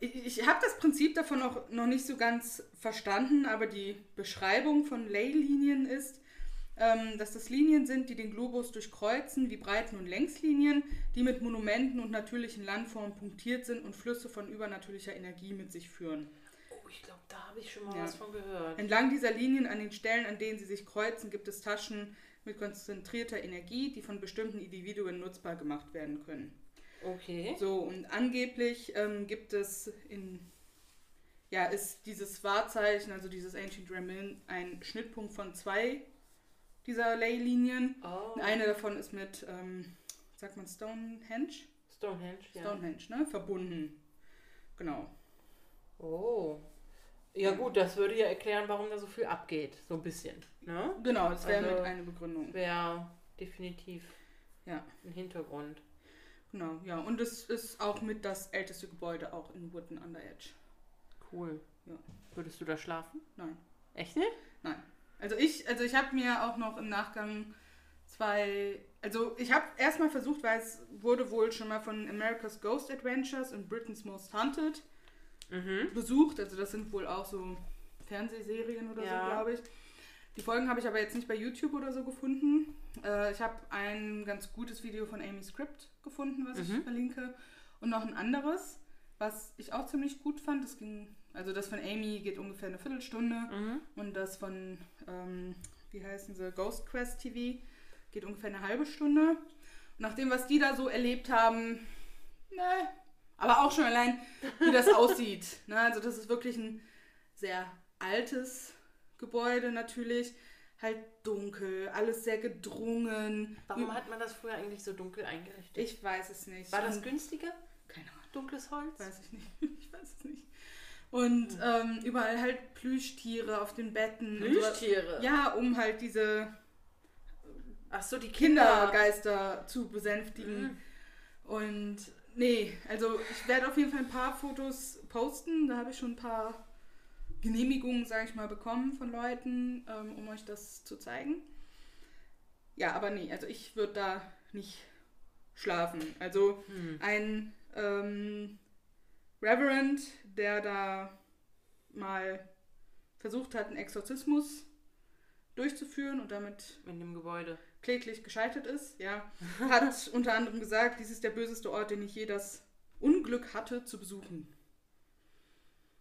Ich, ich habe das Prinzip davon auch noch nicht so ganz verstanden, aber die Beschreibung von Ley-Linien ist, ähm, dass das Linien sind, die den Globus durchkreuzen, wie Breiten- und Längslinien, die mit Monumenten und natürlichen Landformen punktiert sind und Flüsse von übernatürlicher Energie mit sich führen. Oh, ich glaube, da habe ich schon mal Ja. was von gehört. Entlang dieser Linien an den Stellen, an denen sie sich kreuzen, gibt es Taschen mit konzentrierter Energie, die von bestimmten Individuen nutzbar gemacht werden können. Okay. So, und angeblich ähm, gibt es in, ja, ist dieses Wahrzeichen, also dieses Ancient Remin, ein Schnittpunkt von zwei dieser Ley-Linien. Oh. Eine davon ist mit, ähm, sagt man Stonehenge? Stonehenge, ja. Stonehenge, ne? Verbunden. Genau. Oh. Ja gut, das würde ja erklären, warum da so viel abgeht. So ein bisschen. Ne? Genau, das wäre Also- mit eine Begründung. Wäre definitiv Ja. ein Hintergrund. Genau, ja. Und es ist auch mit das älteste Gebäude auch in Woodton Under Edge. Cool. Ja. Würdest du da schlafen? Nein. Echt nicht? Nein. Also ich, also ich habe mir auch noch im Nachgang zwei, also ich habe erstmal versucht, weil es wurde wohl schon mal von America's Ghost Adventures und Britain's Most Haunted Mhm. besucht. Also das sind wohl auch so Fernsehserien oder Ja. so, glaube ich. Die Folgen habe ich aber jetzt nicht bei YouTube oder so gefunden. Äh, ich habe ein ganz gutes Video von Amy Script gefunden, was Mhm. ich verlinke. Und noch ein anderes, was ich auch ziemlich gut fand. Das ging, also das von Amy geht ungefähr eine Viertelstunde. Mhm. Und das von, ähm, wie heißen sie, Ghost Quest TV geht ungefähr eine halbe Stunde. Und nach dem, was die da so erlebt haben, ne, aber auch schon allein, wie das aussieht. Ne, also das ist wirklich ein sehr altes Gebäude natürlich. Halt dunkel, alles sehr gedrungen. Warum hat man das früher eigentlich so dunkel eingerichtet? Ich weiß es nicht. War das günstiger? Keine Ahnung. Dunkles Holz? Weiß ich nicht. Ich weiß es nicht. Und ähm, überall halt Plüschtiere auf den Betten. Plüschtiere? Ja, um halt diese Ach so, die Kinder. Kindergeister zu besänftigen. Mhm. Und nee, also ich werde auf jeden Fall ein paar Fotos posten. Da habe ich schon ein paar Genehmigungen, sage ich mal, bekommen von Leuten, ähm, um euch das zu zeigen. Ja, aber nee, also ich würde da nicht schlafen. Also Hm. ein ähm, Reverend, der da mal versucht hat, einen Exorzismus durchzuführen und damit In dem Gebäude. kläglich gescheitert ist, ja, hat unter anderem gesagt, dies ist der böseste Ort, den ich je das Unglück hatte zu besuchen.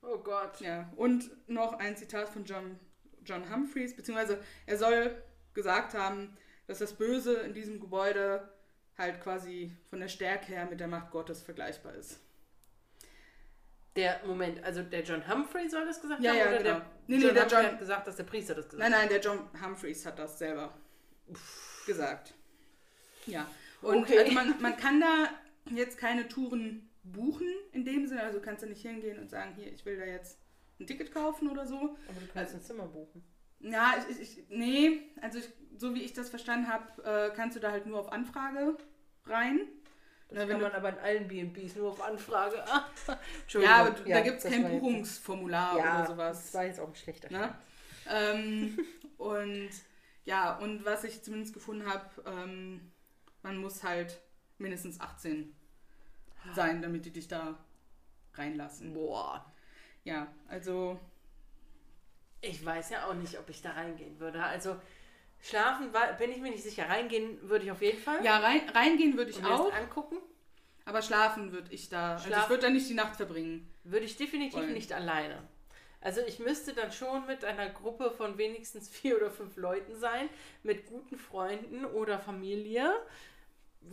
Oh Gott. Ja, und noch ein Zitat von John, John Humphreys, beziehungsweise er soll gesagt haben, dass das Böse in diesem Gebäude halt quasi von der Stärke her mit der Macht Gottes vergleichbar ist. Der, Moment, also der John Humphrey soll das gesagt Ja, haben? ja, oder genau. der, Nee, nee, John der Humphrey John- hat gesagt, dass der Priester das gesagt Nein, nein, der John Humphreys hat das selber gesagt. Ja. Und Okay. also man, man kann da jetzt keine Touren buchen in dem Sinne. Also kannst du nicht hingehen und sagen, hier, ich will da jetzt ein Ticket kaufen oder so. hat. Aber du kannst ein Zimmer buchen. Ja, ich, ich, ich nee, also ich, so wie ich das verstanden habe, äh, kannst du da halt nur auf Anfrage rein. Das Na, wenn kann man aber in allen B&Bs nur auf Anfrage. Ah, Ja, Entschuldigung. aber du, da gibt es kein Buchungsformular ja, oder sowas. Das war jetzt auch ein schlechter Ne? Start. Ähm, und ja, und was ich zumindest gefunden habe, ähm, man muss halt mindestens 18 sein, damit die dich da reinlassen. Boah. Ja, also Ich weiß ja auch nicht, ob ich da reingehen würde. Also schlafen war, bin ich mir nicht sicher. Reingehen würde ich auf jeden Fall. ja, rein, reingehen würde ich Und auch, angucken aber schlafen würde ich da. Also ich Schlafen- würde da nicht die Nacht verbringen. würde ich definitiv Wollen. nicht alleine. Also ich müsste dann schon mit einer Gruppe von wenigstens vier oder fünf Leuten sein, mit guten Freunden oder Familie.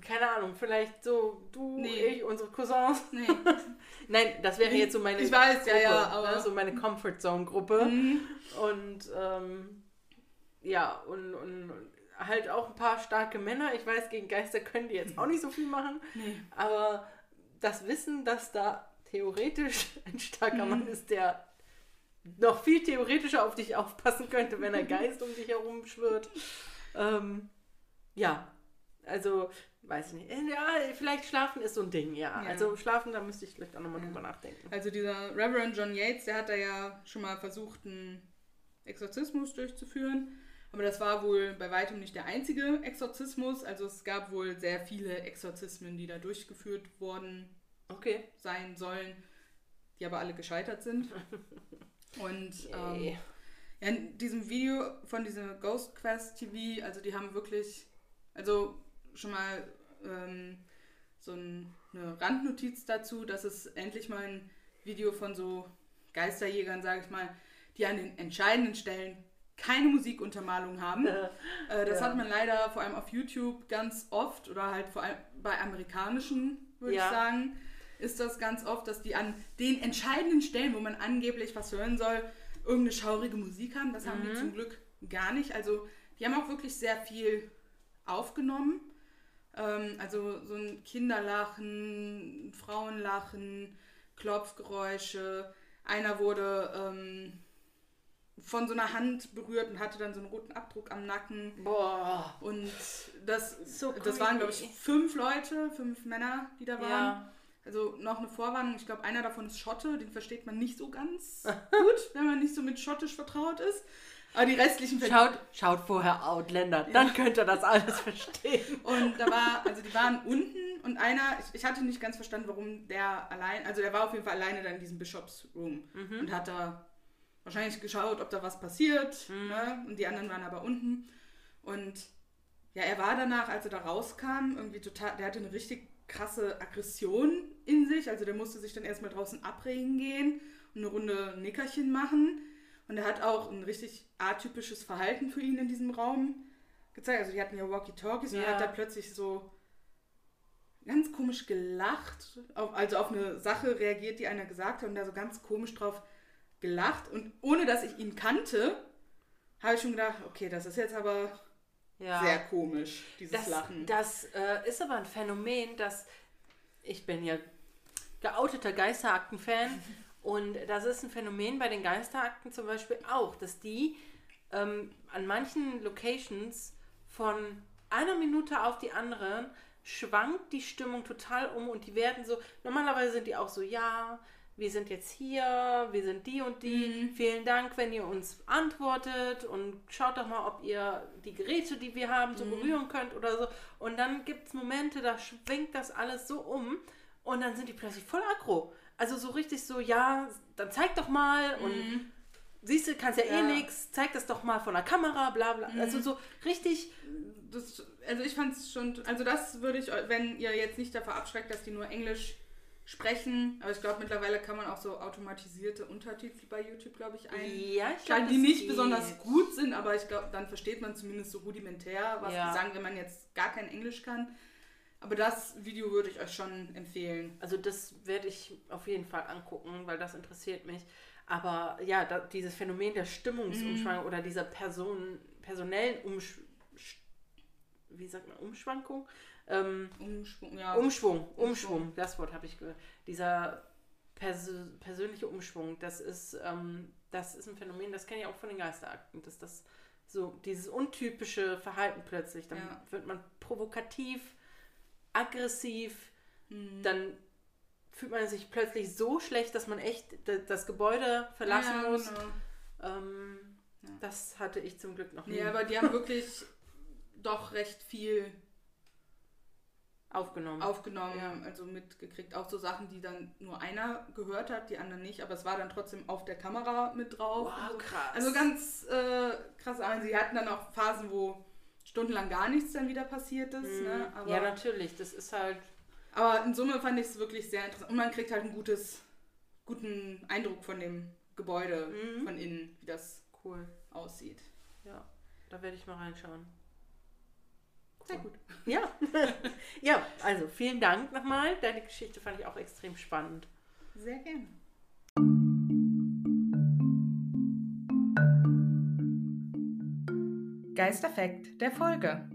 keine Ahnung, vielleicht so du, Nee. ich, unsere Cousins. Nee. Nein, das wäre jetzt so meine Ich weiß, ja, Gruppe, ja, aber- ne? so meine Comfort Zone Gruppe. Mhm. Und ähm, ja, und, und, und halt auch ein paar starke Männer. Ich weiß, gegen Geister können die jetzt auch nicht so viel machen. Nee. Aber das Wissen, dass da theoretisch ein starker Mhm. Mann ist, der noch viel theoretischer auf dich aufpassen könnte, wenn ein Geist um dich herum schwirrt. Ähm, ja, also weiß ich nicht. Ja, vielleicht schlafen ist so ein Ding, ja. Ja. Also schlafen, da müsste ich vielleicht auch nochmal Ja. drüber nachdenken. Also dieser Reverend John Yates, der hat da ja schon mal versucht, einen Exorzismus durchzuführen. Aber das war wohl bei weitem nicht der einzige Exorzismus. Also es gab wohl sehr viele Exorzismen, die da durchgeführt worden Okay. sein sollen, die aber alle gescheitert sind. Und ähm, ja, in diesem Video von dieser Ghost Quest TV, also die haben wirklich, also schon mal ähm, so ein, eine Randnotiz dazu, dass es endlich mal ein Video von so Geisterjägern, sage ich mal, die an den entscheidenden Stellen keine Musikuntermalung haben. Äh, das Ja. hat man leider vor allem auf YouTube ganz oft oder halt vor allem bei amerikanischen, würde Ja. ich sagen, ist das ganz oft, dass die an den entscheidenden Stellen, wo man angeblich was hören soll, irgendeine schaurige Musik haben. Das haben die Mhm. zum Glück gar nicht. Also die haben auch wirklich sehr viel aufgenommen. Ähm, also so ein Kinderlachen, Frauenlachen, Klopfgeräusche. Einer wurde ähm, von so einer Hand berührt und hatte dann so einen roten Abdruck am Nacken. Boah. Und das, So das waren, glaube ich, fünf Leute, fünf Männer, die da waren. Ja. Also noch eine Vorwarnung, ich glaube, einer davon ist Schotte, den versteht man nicht so ganz gut, wenn man nicht so mit Schottisch vertraut ist. Aber die restlichen Schaut, schaut vorher Outlander, dann könnt ihr das alles verstehen. Und da war, also die waren unten und einer, ich, ich hatte nicht ganz verstanden, warum der allein, also der war auf jeden Fall alleine dann in diesem Bishops Room und hat da wahrscheinlich geschaut, ob da was passiert. Ne? Und die anderen waren aber unten. Und ja, er war danach, als er da rauskam, irgendwie total, der hatte eine richtig krasse Aggression in sich. Also der musste sich dann erstmal draußen abregen gehen und eine Runde Nickerchen machen. Und er hat auch ein richtig atypisches Verhalten für ihn in diesem Raum gezeigt. Also die hatten ja Walkie-Talkies und Ja. er hat da plötzlich so ganz komisch gelacht, also auf eine Sache reagiert, die einer gesagt hat und da so ganz komisch drauf gelacht. Und ohne dass ich ihn kannte, habe ich schon gedacht, okay, das ist jetzt aber Ja. sehr komisch, dieses das, Lachen. Das äh, ist aber ein Phänomen, dass ich bin ja geouteter Geisterakten-Fan und das ist ein Phänomen bei den Geisterakten zum Beispiel auch, dass die ähm, an manchen Locations von einer Minute auf die andere schwankt die Stimmung total um und die werden so, normalerweise sind die auch so, ja, wir sind jetzt hier, wir sind die und die, Mhm. vielen Dank, wenn ihr uns antwortet und schaut doch mal, ob ihr die Geräte, die wir haben, Mhm. so berühren könnt oder so. Und dann gibt es Momente, da schwingt das alles so um und dann sind die plötzlich voll aggro. Also so richtig so, ja, dann zeig doch mal und siehst du, kannst ja, eh Mhm. Ja. Mhm. nichts, zeig das doch mal von der Kamera, bla bla. Also so richtig, das, also ich fand es schon, also das würde ich, wenn ihr jetzt nicht davor abschreckt, dass die nur Englisch sprechen, aber ich glaube mittlerweile kann man auch so automatisierte Untertitel bei YouTube, glaube ich, ein. ja, ich Klar, glaube, die nicht geht. besonders gut sind, aber ich glaube, dann versteht man zumindest so rudimentär, was Ja. die sagen, wenn man jetzt gar kein Englisch kann. Aber das Video würde ich euch schon empfehlen. Also das werde ich auf jeden Fall angucken, weil das interessiert mich. Aber ja, da, dieses Phänomen der Stimmungsumschwang oder dieser Person, personellen Umsch wie sagt man, Umschwankung? Ähm, Umschwung, ja. Umschwung, Umschwung. Umschwung, das Wort habe ich gehört. Dieser persö persönliche Umschwung, das ist, ähm, das ist ein Phänomen, das kenne ich auch von den Geisterakten, dass das so dieses untypische Verhalten plötzlich, dann Ja. wird man provokativ, aggressiv, Mhm. dann fühlt man sich plötzlich so schlecht, dass man echt das Gebäude verlassen ja, muss. Genau. Ähm, Ja. Das hatte ich zum Glück noch nie Nee, aber die haben wirklich doch recht viel aufgenommen. aufgenommen, Ja. also mitgekriegt. Auch so Sachen, die dann nur einer gehört hat, die anderen nicht, aber es war dann trotzdem auf der Kamera mit drauf. wow, so. krass. Also ganz äh, krass. Aber sie hatten dann auch Phasen, wo stundenlang gar nichts dann wieder passiert ist. Mhm. Ne? Aber, ja, natürlich. Das ist halt. aber in Summe fand ich es wirklich sehr interessant. Und man kriegt halt einen gutes, guten Eindruck von dem Gebäude Mhm. von innen, wie das Cool. aussieht. Ja, da werde ich mal reinschauen. Sehr gut. Ja. also vielen Dank nochmal. Deine Geschichte fand ich auch extrem spannend. Sehr gerne. Geisterfekt der Folge.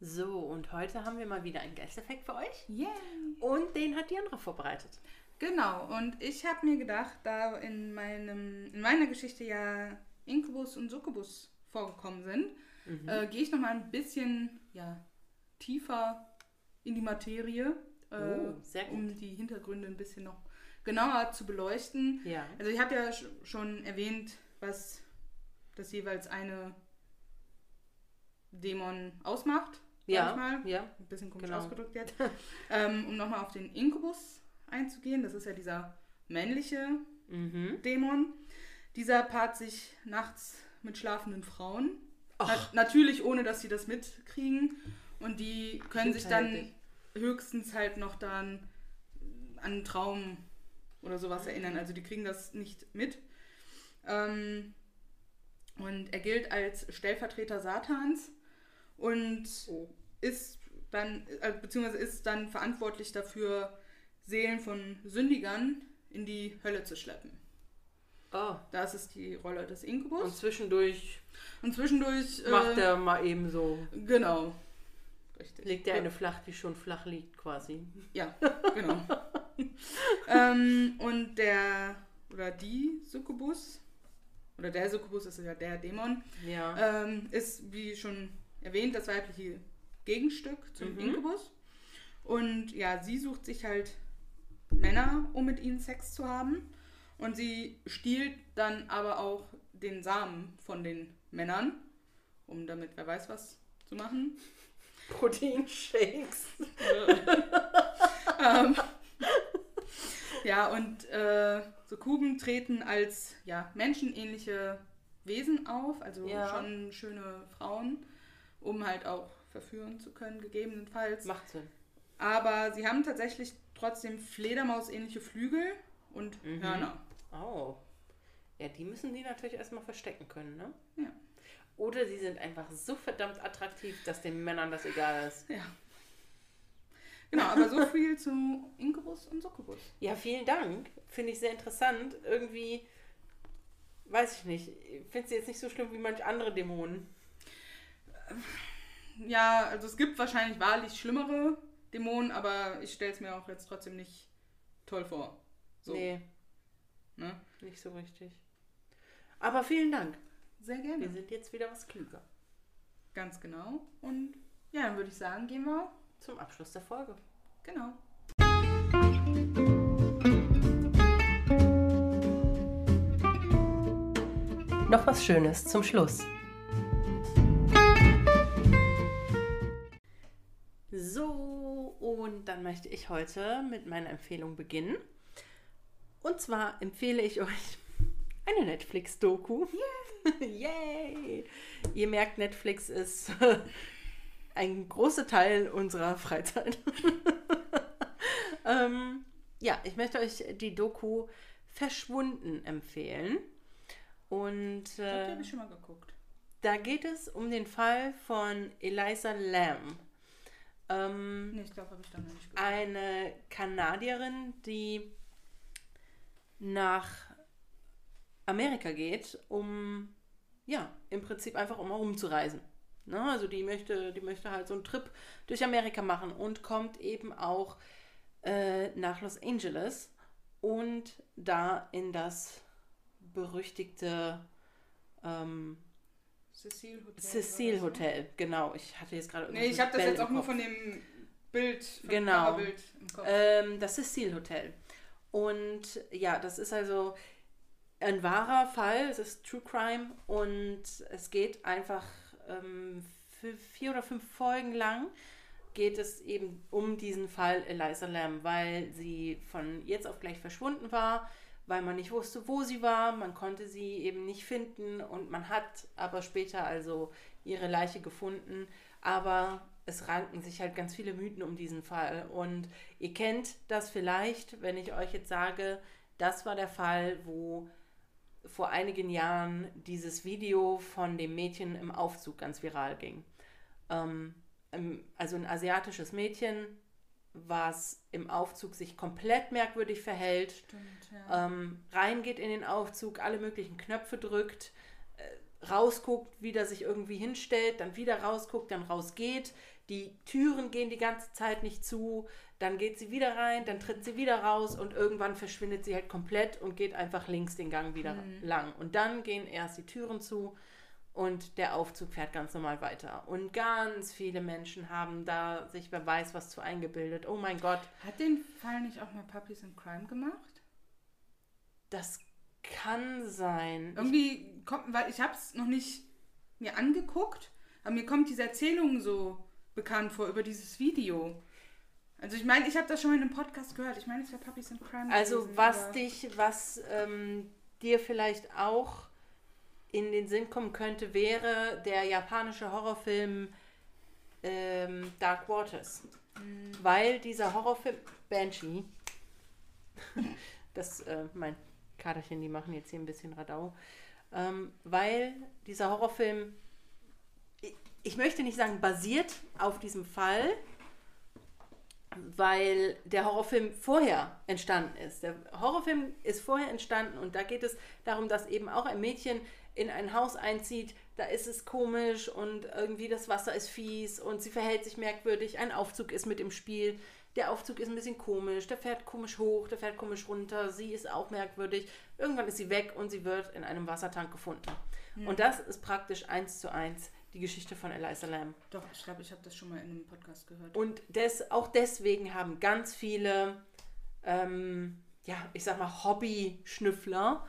So, und heute haben wir mal wieder einen Geisteffekt für euch. Yay! Und den hat die andere vorbereitet. Genau, und ich habe mir gedacht, da in, meinem, in meiner Geschichte ja Inkubus und Succubus vorgekommen sind, äh, gehe ich nochmal ein bisschen ja, tiefer in die Materie, äh, Oh, um die Hintergründe ein bisschen noch genauer zu beleuchten. Ja. Also ich habe ja sch- schon erwähnt, was das jeweils eine Dämon ausmacht. Ja, ich mal. ja. Ein bisschen komisch Genau. ausgedrückt jetzt. ähm, um nochmal auf den Inkubus einzugehen, das ist ja dieser männliche Mhm. Dämon. Dieser paart sich nachts mit schlafenden Frauen. Na natürlich ohne, dass sie das mitkriegen. Und die können sich dann höchstens halt noch dann an einen Traum oder sowas erinnern. Also die kriegen das nicht mit. Ähm, und er gilt als Stellvertreter Satans und Oh. ist dann, äh, beziehungsweise ist dann verantwortlich dafür, Seelen von Sündigern in die Hölle zu schleppen. Oh. Das ist die Rolle des Und Inkubus. zwischendurch Und zwischendurch. äh, macht er mal eben so, Genau. Richtig. legt er eine flach, die schon flach liegt quasi. Ja, genau. ähm, und der oder die Succubus, oder der Succubus ist ja der Dämon, Ja. ähm, ist, wie schon erwähnt, das weibliche Gegenstück zum Mhm. Inkubus. Und ja, sie sucht sich halt Männer, um mit ihnen Sex zu haben. Und sie stiehlt dann aber auch den Samen von den Männern, um damit wer weiß was zu machen. Proteinshakes. ähm, ja, und äh, Sukkuben treten als ja, menschenähnliche Wesen auf, also Ja. schon schöne Frauen, um halt auch verführen zu können, gegebenenfalls. Macht Sinn. Aber sie haben tatsächlich trotzdem Fledermausähnliche Flügel und Mhm. Hörner. Oh. Ja, die müssen die natürlich erstmal verstecken können, ne? Ja. Oder sie sind einfach so verdammt attraktiv, dass den Männern das egal ist. Ja. Genau, aber so viel zu Inkubus und Succubus. Ja, vielen Dank. Finde ich sehr interessant. Irgendwie, weiß ich nicht, ich finde sie jetzt nicht so schlimm wie manch andere Dämonen. Ja, also es gibt wahrscheinlich wahrlich schlimmere Dämonen, aber ich stelle es mir auch jetzt trotzdem nicht toll vor. So, Nee, ne? nicht so richtig. Aber vielen Dank. Sehr Wir gerne. sind jetzt wieder was klüger. Ganz genau. Und ja, dann würde ich sagen, gehen wir. Zum Abschluss der Folge. Genau. Noch was Schönes zum Schluss. So, und dann möchte ich heute mit meiner Empfehlung beginnen. Und zwar empfehle ich euch eine Netflix-Doku. Yay! Ihr merkt, Netflix ist ein großer Teil unserer Freizeit. ähm, ja, ich möchte euch die Doku Verschwunden empfehlen. Und Ich glaube, die äh, habe ich schon mal geguckt. da geht es um den Fall von Eliza Lamb. Ähm, Nee, ich glaube, habe ich dann noch nicht geguckt. eine Kanadierin, die nach Amerika geht, um ja, im Prinzip einfach um herumzureisen. Ne? Also die möchte, die möchte halt so einen Trip durch Amerika machen und kommt eben auch äh, nach Los Angeles und da in das berüchtigte ähm, Cecil Hotel. Cecil so. Hotel, genau. Ich hatte jetzt gerade Nee, ich habe das Bell jetzt auch nur von dem Bild, von Genau. Coverbild im Kopf. Ähm, das Cecil Hotel. Und ja, das ist also ein wahrer Fall. Es ist True Crime und es geht einfach ähm, vier oder fünf Folgen lang geht es eben um diesen Fall Eliza Lamb, weil sie von jetzt auf gleich verschwunden war, weil man nicht wusste, wo sie war, man konnte sie eben nicht finden und man hat aber später also ihre Leiche gefunden, aber es ranken sich halt ganz viele Mythen um diesen Fall und ihr kennt das vielleicht, wenn ich euch jetzt sage, das war der Fall, wo vor einigen Jahren dieses Video von dem Mädchen im Aufzug ganz viral ging. Ähm, also ein asiatisches Mädchen, was im Aufzug sich komplett merkwürdig verhält, Stimmt, ja. ähm, reingeht in den Aufzug, alle möglichen Knöpfe drückt, äh, rausguckt, wieder sich irgendwie hinstellt, dann wieder rausguckt, dann rausgeht. Die Türen gehen die ganze Zeit nicht zu, dann geht sie wieder rein, dann tritt sie wieder raus und irgendwann verschwindet sie halt komplett und geht einfach links den Gang wieder mhm. lang. Und dann gehen erst die Türen zu und der Aufzug fährt ganz normal weiter. Und ganz viele Menschen haben da sich, wer weiß, was zu eingebildet. Oh mein Gott. Hat den Fall nicht auch mal Puppies in Crime gemacht? Das kann sein. Irgendwie kommt, weil ich habe es noch nicht mir angeguckt, aber mir kommt diese Erzählung so bekannt vor über dieses Video. Also ich meine, ich habe das schon mal in einem Podcast gehört. Ich meine, es wäre Puppies in Crime. Also gewesen, was dich, was ähm, dir vielleicht auch in den Sinn kommen könnte, wäre der japanische Horrorfilm ähm, Dark Waters. Mhm. Weil dieser Horrorfilm Banshee, das äh, mein Katerchen, die machen jetzt hier ein bisschen Radau, ähm, weil dieser Horrorfilm, ich, möchte nicht sagen basiert auf diesem Fall, weil der Horrorfilm vorher entstanden ist. Der Horrorfilm ist vorher entstanden und da geht es darum, dass eben auch ein Mädchen in ein Haus einzieht, da ist es komisch und irgendwie das Wasser ist fies und sie verhält sich merkwürdig. Ein Aufzug ist mit im Spiel. Der Aufzug ist ein bisschen komisch, der fährt komisch hoch, der fährt komisch runter, sie ist auch merkwürdig. Irgendwann ist sie weg und sie wird in einem Wassertank gefunden. Mhm. Und das ist praktisch eins zu eins die Geschichte von Eliza Lamb. Doch, ich glaube, ich habe das schon mal in einem Podcast gehört. Und des, auch deswegen haben ganz viele, ähm, ja, ich sag mal, Hobby-Schnüffler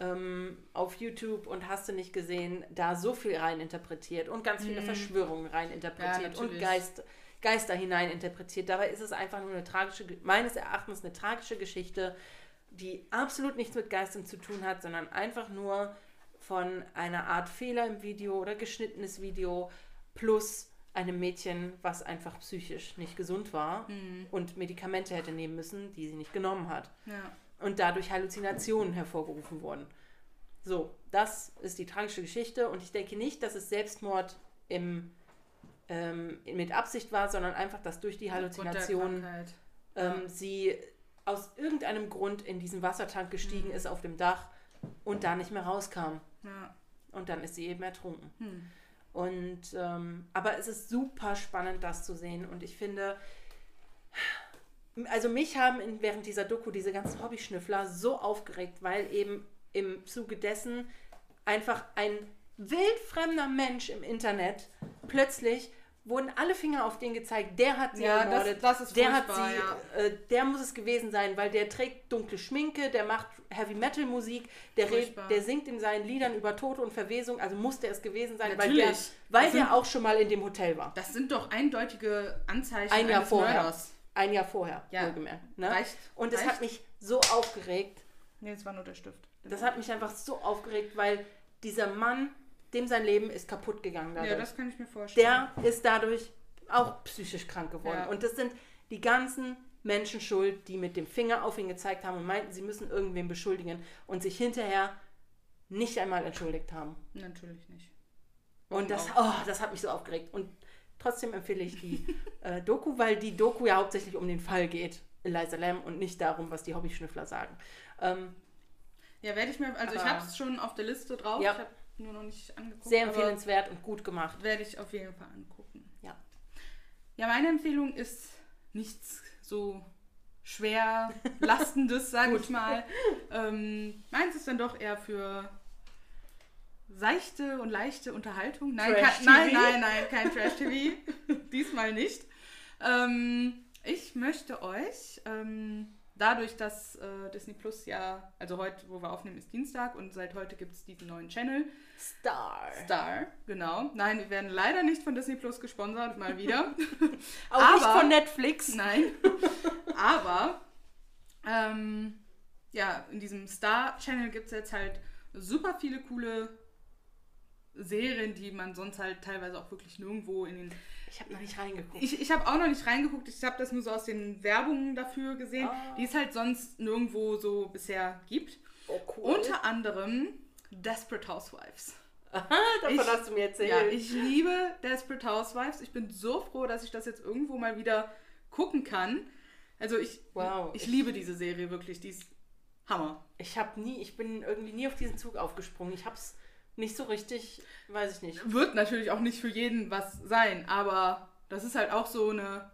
ähm, auf YouTube und hast du nicht gesehen, da so viel reininterpretiert und ganz viele mhm. Verschwörungen reininterpretiert ja, und Geist, Geister hineininterpretiert. Dabei ist es einfach nur eine tragische, meines Erachtens eine tragische Geschichte, die absolut nichts mit Geistern zu tun hat, sondern einfach nur von einer Art Fehler im Video oder geschnittenes Video plus einem Mädchen, was einfach psychisch nicht gesund war mhm. und Medikamente hätte nehmen müssen, die sie nicht genommen hat. Ja. Und dadurch Halluzinationen hervorgerufen wurden. So, das ist die tragische Geschichte und ich denke nicht, dass es Selbstmord im, ähm, mit Absicht war, sondern einfach, dass durch die Halluzinationen ähm, ja. sie aus irgendeinem Grund in diesen Wassertank gestiegen mhm. ist auf dem Dach und da nicht mehr rauskam. Ja. Und dann ist sie eben ertrunken. Hm. Und ähm, aber es ist super spannend, das zu sehen. Und ich finde, also mich haben in, während dieser Doku diese ganzen Hobbyschnüffler so aufgeregt, weil eben im Zuge dessen einfach ein wildfremder Mensch im Internet plötzlich wurden alle Finger auf den gezeigt, der hat sie ja, ermordet, das, das der hat sie, ja. äh, der muss es gewesen sein, weil der trägt dunkle Schminke, der macht Heavy Metal Musik, der, red, der singt in seinen Liedern über Tod und Verwesung, also muss der es gewesen sein, Natürlich. weil der, weil der auch schon mal in dem Hotel war. Das sind doch eindeutige Anzeichen ein Jahr vorher. Mörders. Ein Jahr vorher, ja. wohlgemerkt. Ne? Reicht, und es hat mich so aufgeregt. Nee, es war nur der Stift. Das hat mich einfach so aufgeregt, weil dieser Mann dem sein Leben ist kaputt gegangen dadurch. Ja, das kann ich mir vorstellen. Der ist dadurch auch psychisch krank geworden. Ja. Und das sind die ganzen Menschen schuld, die mit dem Finger auf ihn gezeigt haben und meinten, sie müssen irgendwen beschuldigen und sich hinterher nicht einmal entschuldigt haben. Natürlich nicht. Und das, oh, das hat mich so aufgeregt. Und trotzdem empfehle ich die äh, Doku, weil die Doku ja hauptsächlich um den Fall geht, Eliza Lam, und nicht darum, was die Hobbyschnüffler sagen. Ähm, ja, werde ich mir, also ich habe es schon auf der Liste drauf. Ja. Ich habe nur noch nicht angeguckt. Sehr empfehlenswert und gut gemacht. Werde ich auf jeden Fall angucken. Ja. Ja, meine Empfehlung ist nichts so schwer lastendes, sage ich mal. Ähm, meins ist dann doch eher für seichte und leichte Unterhaltung. Nein, kein, nein, nein, nein, kein Trash-TV. Diesmal nicht. Ähm, ich möchte euch ähm, dadurch, dass äh, Disney Plus ja, also heute, wo wir aufnehmen, ist Dienstag und seit heute gibt es diesen neuen Channel. Star. Star, genau. Nein, wir werden leider nicht von Disney Plus gesponsert, mal wieder. Auch aber, nicht von Netflix. Nein. aber, ähm, ja, in diesem Star-Channel gibt es jetzt halt super viele coole Serien, die man sonst halt teilweise auch wirklich nirgendwo in den ich habe noch nicht reingeguckt. Ich, ich habe auch noch nicht reingeguckt. Ich habe das nur so aus den Werbungen dafür gesehen, oh. die es halt sonst nirgendwo so bisher gibt. Oh, cool. Unter anderem Desperate Housewives. Aha, davon Ich- hast du mir erzählt. Ja, ich liebe Desperate Housewives. Ich bin so froh, dass ich das jetzt irgendwo mal wieder gucken kann. Also ich, Wow, ich ich- liebe diese Serie wirklich. Die ist Hammer. Ich habe nie, ich bin irgendwie nie auf diesen Zug aufgesprungen. Ich hab's nicht so richtig, weiß ich nicht. Wird natürlich auch nicht für jeden was sein, aber das ist halt auch so eine,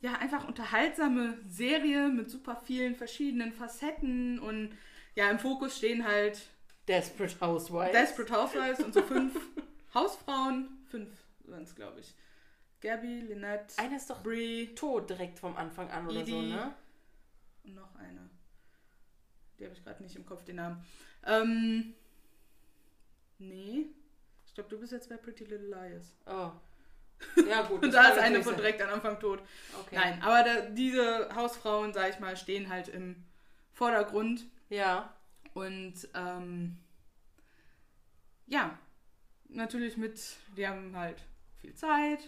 ja, einfach unterhaltsame Serie mit super vielen verschiedenen Facetten und ja, im Fokus stehen halt Desperate Housewives. Desperate Housewives und so fünf Hausfrauen. Fünf sind es, glaube ich. Gabby, Lynette, Eine ist doch Brie tot direkt vom Anfang an oder so, Edie. ne? und noch eine. Die habe ich gerade nicht im Kopf, den Namen. Ähm, nee. Ich glaube, du bist jetzt bei Pretty Little Liars. Oh. Ja, gut. Und da ist eine von direkt am Anfang tot. Okay. Nein, aber da, diese Hausfrauen, sag ich mal, stehen halt im Vordergrund. Ja. Und ähm, ja, natürlich mit, die haben halt viel Zeit,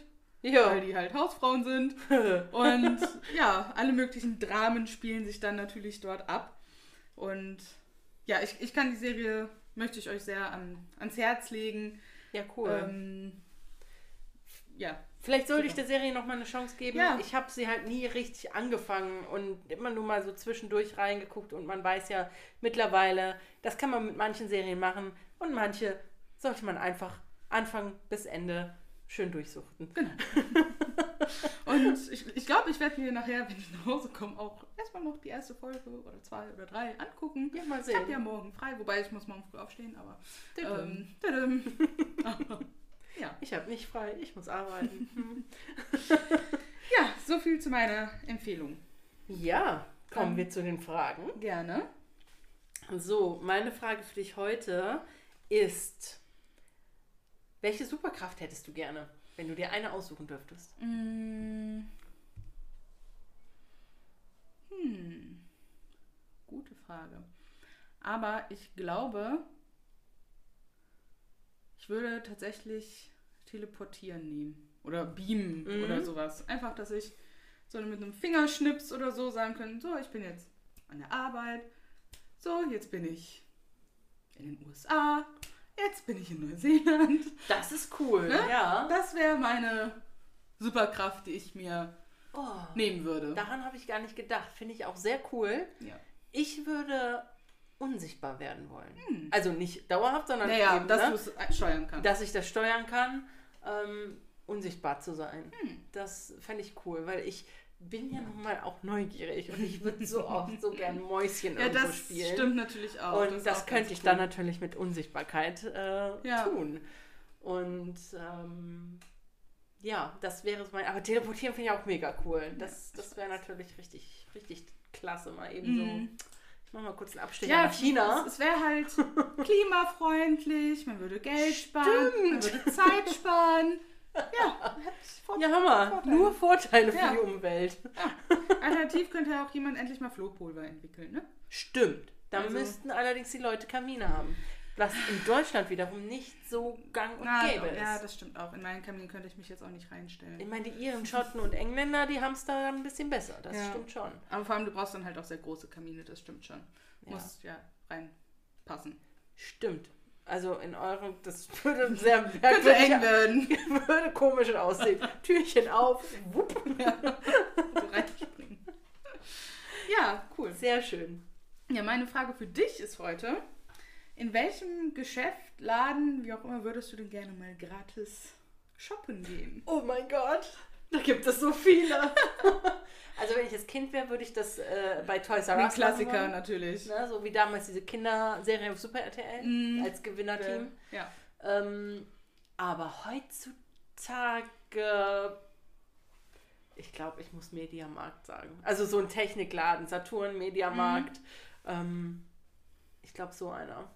weil Ja. die halt Hausfrauen sind. Und ja, alle möglichen Dramen spielen sich dann natürlich dort ab. Und ja, ich, ich kann die Serie, möchte ich euch sehr an, ans Herz legen. Ja, cool. Ähm, ja, Vielleicht sollte ich der Serie noch mal eine Chance geben. Ja. Ich habe sie halt nie richtig angefangen und immer nur mal so zwischendurch reingeguckt und man weiß ja mittlerweile, das kann man mit manchen Serien machen und manche sollte man einfach Anfang bis Ende schön durchsuchten. Und ich, ich glaube, ich werde mir nachher, wenn ich nach Hause komme, auch erstmal noch die erste Folge oder zwei oder drei angucken. Ja, mal Ich habe sehen. ja morgen frei, wobei ich muss morgen früh aufstehen, aber ähm, tüdüm. Ja. Ich habe nicht frei, ich muss arbeiten. Ja, so viel zu meiner Empfehlung. ja, kommen Dann- wir zu den Fragen. Gerne. So, meine Frage für dich heute ist, welche Superkraft hättest du gerne, wenn du dir eine aussuchen dürftest? Mm. Hm. Gute Frage. Aber ich glaube, ich würde tatsächlich teleportieren nehmen. Oder beamen Mhm. oder sowas. Einfach, dass ich so mit einem Fingerschnips oder so sagen könnte, so, ich bin jetzt an der Arbeit. So, jetzt bin ich in den USA. Jetzt bin ich in Neuseeland. Das ist cool, Ne? ja. Das wäre meine Superkraft, die ich mir Oh, nehmen würde. daran habe ich gar nicht gedacht. Finde ich auch sehr cool. Ja. Ich würde unsichtbar werden wollen. Also nicht dauerhaft, sondern Hm. Naja, eben, dass ne? du es steuern kannst. dass ich das steuern kann, ähm, unsichtbar zu sein. Hm. Das fände ich cool, weil ich bin ja nun mal auch neugierig und ich würde so oft so gern Mäuschen ja, irgendwo das spielen. stimmt natürlich auch. Und das, auch könnte ich dann natürlich mit Unsichtbarkeit äh, Ja. tun. Und ähm, ja, das wäre so mein. Aber teleportieren finde ich auch mega cool. Das, das wäre natürlich richtig, richtig klasse. Mal eben Mhm. so. Ich mache mal kurz einen Abstecher Ja, nach China. Es, es wäre halt klimafreundlich, man würde Geld sparen, man würde Zeit sparen. Ja, Vor- Ja, Hammer. Vorteile. Nur Vorteile für Ja. die Umwelt. Alternativ könnte ja auch jemand endlich mal Flohpulver entwickeln, ne? Stimmt. Da Also- müssten allerdings die Leute Kamine haben. Was in Deutschland wiederum nicht so gang und Na, gäbe ist. ja, das stimmt auch. In meinen Kamin könnte ich mich jetzt auch nicht reinstellen. ich meine, die Iren, Schotten und Engländer, die haben es da dann ein bisschen besser. Das Ja. stimmt schon. Aber vor allem, du brauchst dann halt auch sehr große Kamine, das stimmt schon. Ja. Muss ja reinpassen. Stimmt. Also in eurem, das würde sehr Könnte merkwürdig, eng werden. würde komisch aussehen. Türchen auf, wupp. so reinspringen. Ja, cool. Sehr schön. Ja, meine Frage für dich ist heute: In welchem Geschäft, Laden, wie auch immer, würdest du denn gerne mal gratis shoppen gehen? Oh mein Gott, da gibt es so viele. also wenn ich das Kind wäre, würde ich das äh, bei Toys R Ein Us Klassiker machen natürlich. Ne, so wie damals diese Kinderserie auf Super RTL Mhm. als Gewinnerteam. Ja. Ähm, aber heutzutage, ich glaube, ich muss Mediamarkt sagen. Also so ein Technikladen, Saturn, Mediamarkt. Ähm, ich glaube, so einer.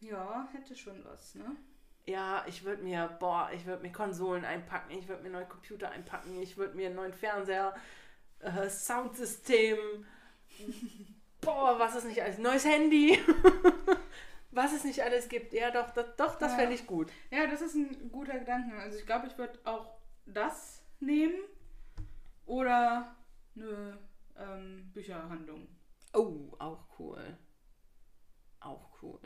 Ja, hätte schon was, ne? Ja, ich würde mir, boah, ich würde mir Konsolen einpacken, ich würde mir neue Computer einpacken, ich würde mir einen neuen Fernseher, äh, Soundsystem, boah, was es nicht alles, neues Handy, was es nicht alles gibt. Ja, doch, das, doch, das Ja. fände ich gut. Ja, das ist ein guter Gedanke. Also ich glaube, ich würde auch das nehmen oder eine ähm, Bücherhandlung. Oh, auch cool. Auch cool.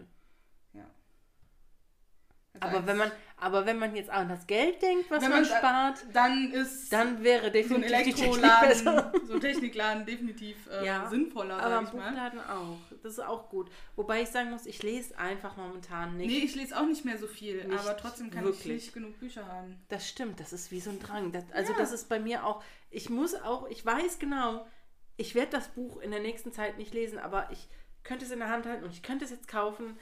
Also Aber wenn man, aber wenn man jetzt an das Geld denkt, was Wenn man man spart, dann ist dann wäre so ein definitiv die Technik Elektroladen, so ein Technikladen definitiv äh, Ja, sinnvoller, Aber sag im ich mal. Buchladen auch. Das ist auch gut. Wobei ich sagen muss, ich lese einfach momentan nicht. Nee, ich lese auch nicht mehr so viel, Nicht aber trotzdem kann wirklich. ich nicht genug Bücher haben. Das stimmt, das ist wie so ein Drang. Das, also Ja. das ist bei mir auch, ich muss auch, ich weiß genau, ich werde das Buch in der nächsten Zeit nicht lesen, aber ich könnte es in der Hand halten und ich könnte es jetzt kaufen.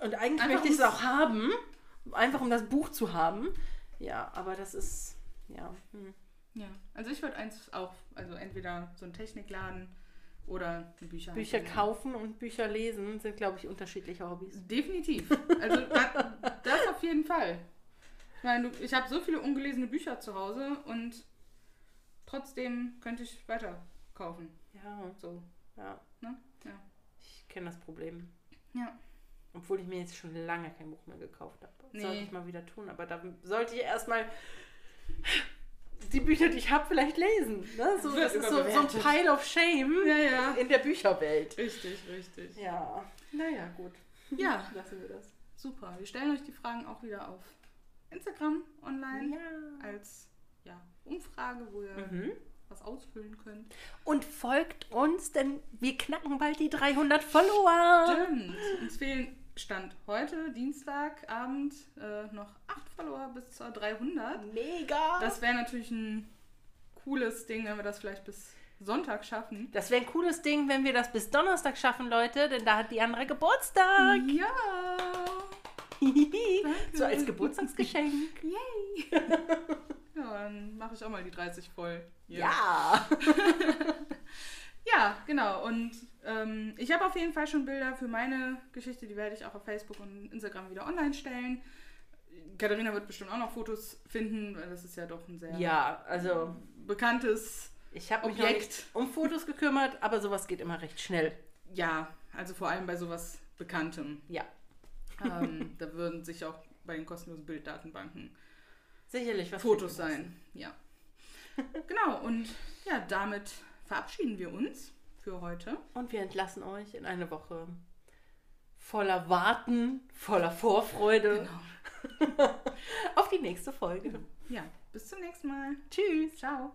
Und eigentlich Einfach möchte ich es auch haben, einfach um das Buch zu haben. Ja, aber das ist, ja. Hm. Ja, also ich würde eins auch, also entweder so ein Technikladen oder Bücher. Bücher kaufen und Bücher lesen sind, glaube ich, unterschiedliche Hobbys. Definitiv. Also da, das auf jeden Fall. Ich meine, ich habe so viele ungelesene Bücher zu Hause und trotzdem könnte ich weiter kaufen. Ja, So, ja. ne? Ja. Ich kenne das Problem. Ja. Obwohl ich mir jetzt schon lange kein Buch mehr gekauft habe. Nee. Sollte ich mal wieder tun. Aber da sollte ich erstmal die Bücher, die ich habe, vielleicht lesen. Ne? So, das ist so, so ein. Pile of Shame Ja, ja. in der Bücherwelt. Richtig, richtig. Ja, naja, gut. Ja, Lassen wir das. super. Wir stellen euch die Fragen auch wieder auf Instagram online Ja. als ja, Umfrage, wo ihr Mhm. was ausfüllen könnt. Und folgt uns, denn wir knacken bald die 300 Follower. Stimmt. Uns fehlen Stand heute, Dienstagabend, äh, noch acht Follower bis zur 300. Mega. Das, wäre natürlich ein cooles Ding, wenn wir das vielleicht bis Sonntag schaffen. das wäre ein cooles Ding, wenn wir das bis Donnerstag schaffen, Leute, denn da hat die andere Geburtstag. Ja! so als Geburtstagsgeschenk. Yay! ja, dann mache ich auch mal die 30 voll. Hier. Ja. Ja, genau. Und ähm, ich habe auf jeden Fall schon Bilder für meine Geschichte, die werde ich auch auf Facebook und Instagram wieder online stellen. Katharina wird bestimmt auch noch Fotos finden, weil das ist ja doch ein sehr Ja, also bekanntes ich habe mich Objekt. um Fotos gekümmert, aber sowas geht immer recht schnell. Ja, also vor allem bei sowas Bekanntem. Ja, ähm, da würden sich auch bei den kostenlosen Bilddatenbanken sicherlich Fotos sein. Ja. genau, und ja, damit verabschieden wir uns für heute. Und wir entlassen euch in eine Woche voller Warten, voller Vorfreude Genau. auf die nächste Folge. Ja, bis zum nächsten Mal. Tschüss. Ciao.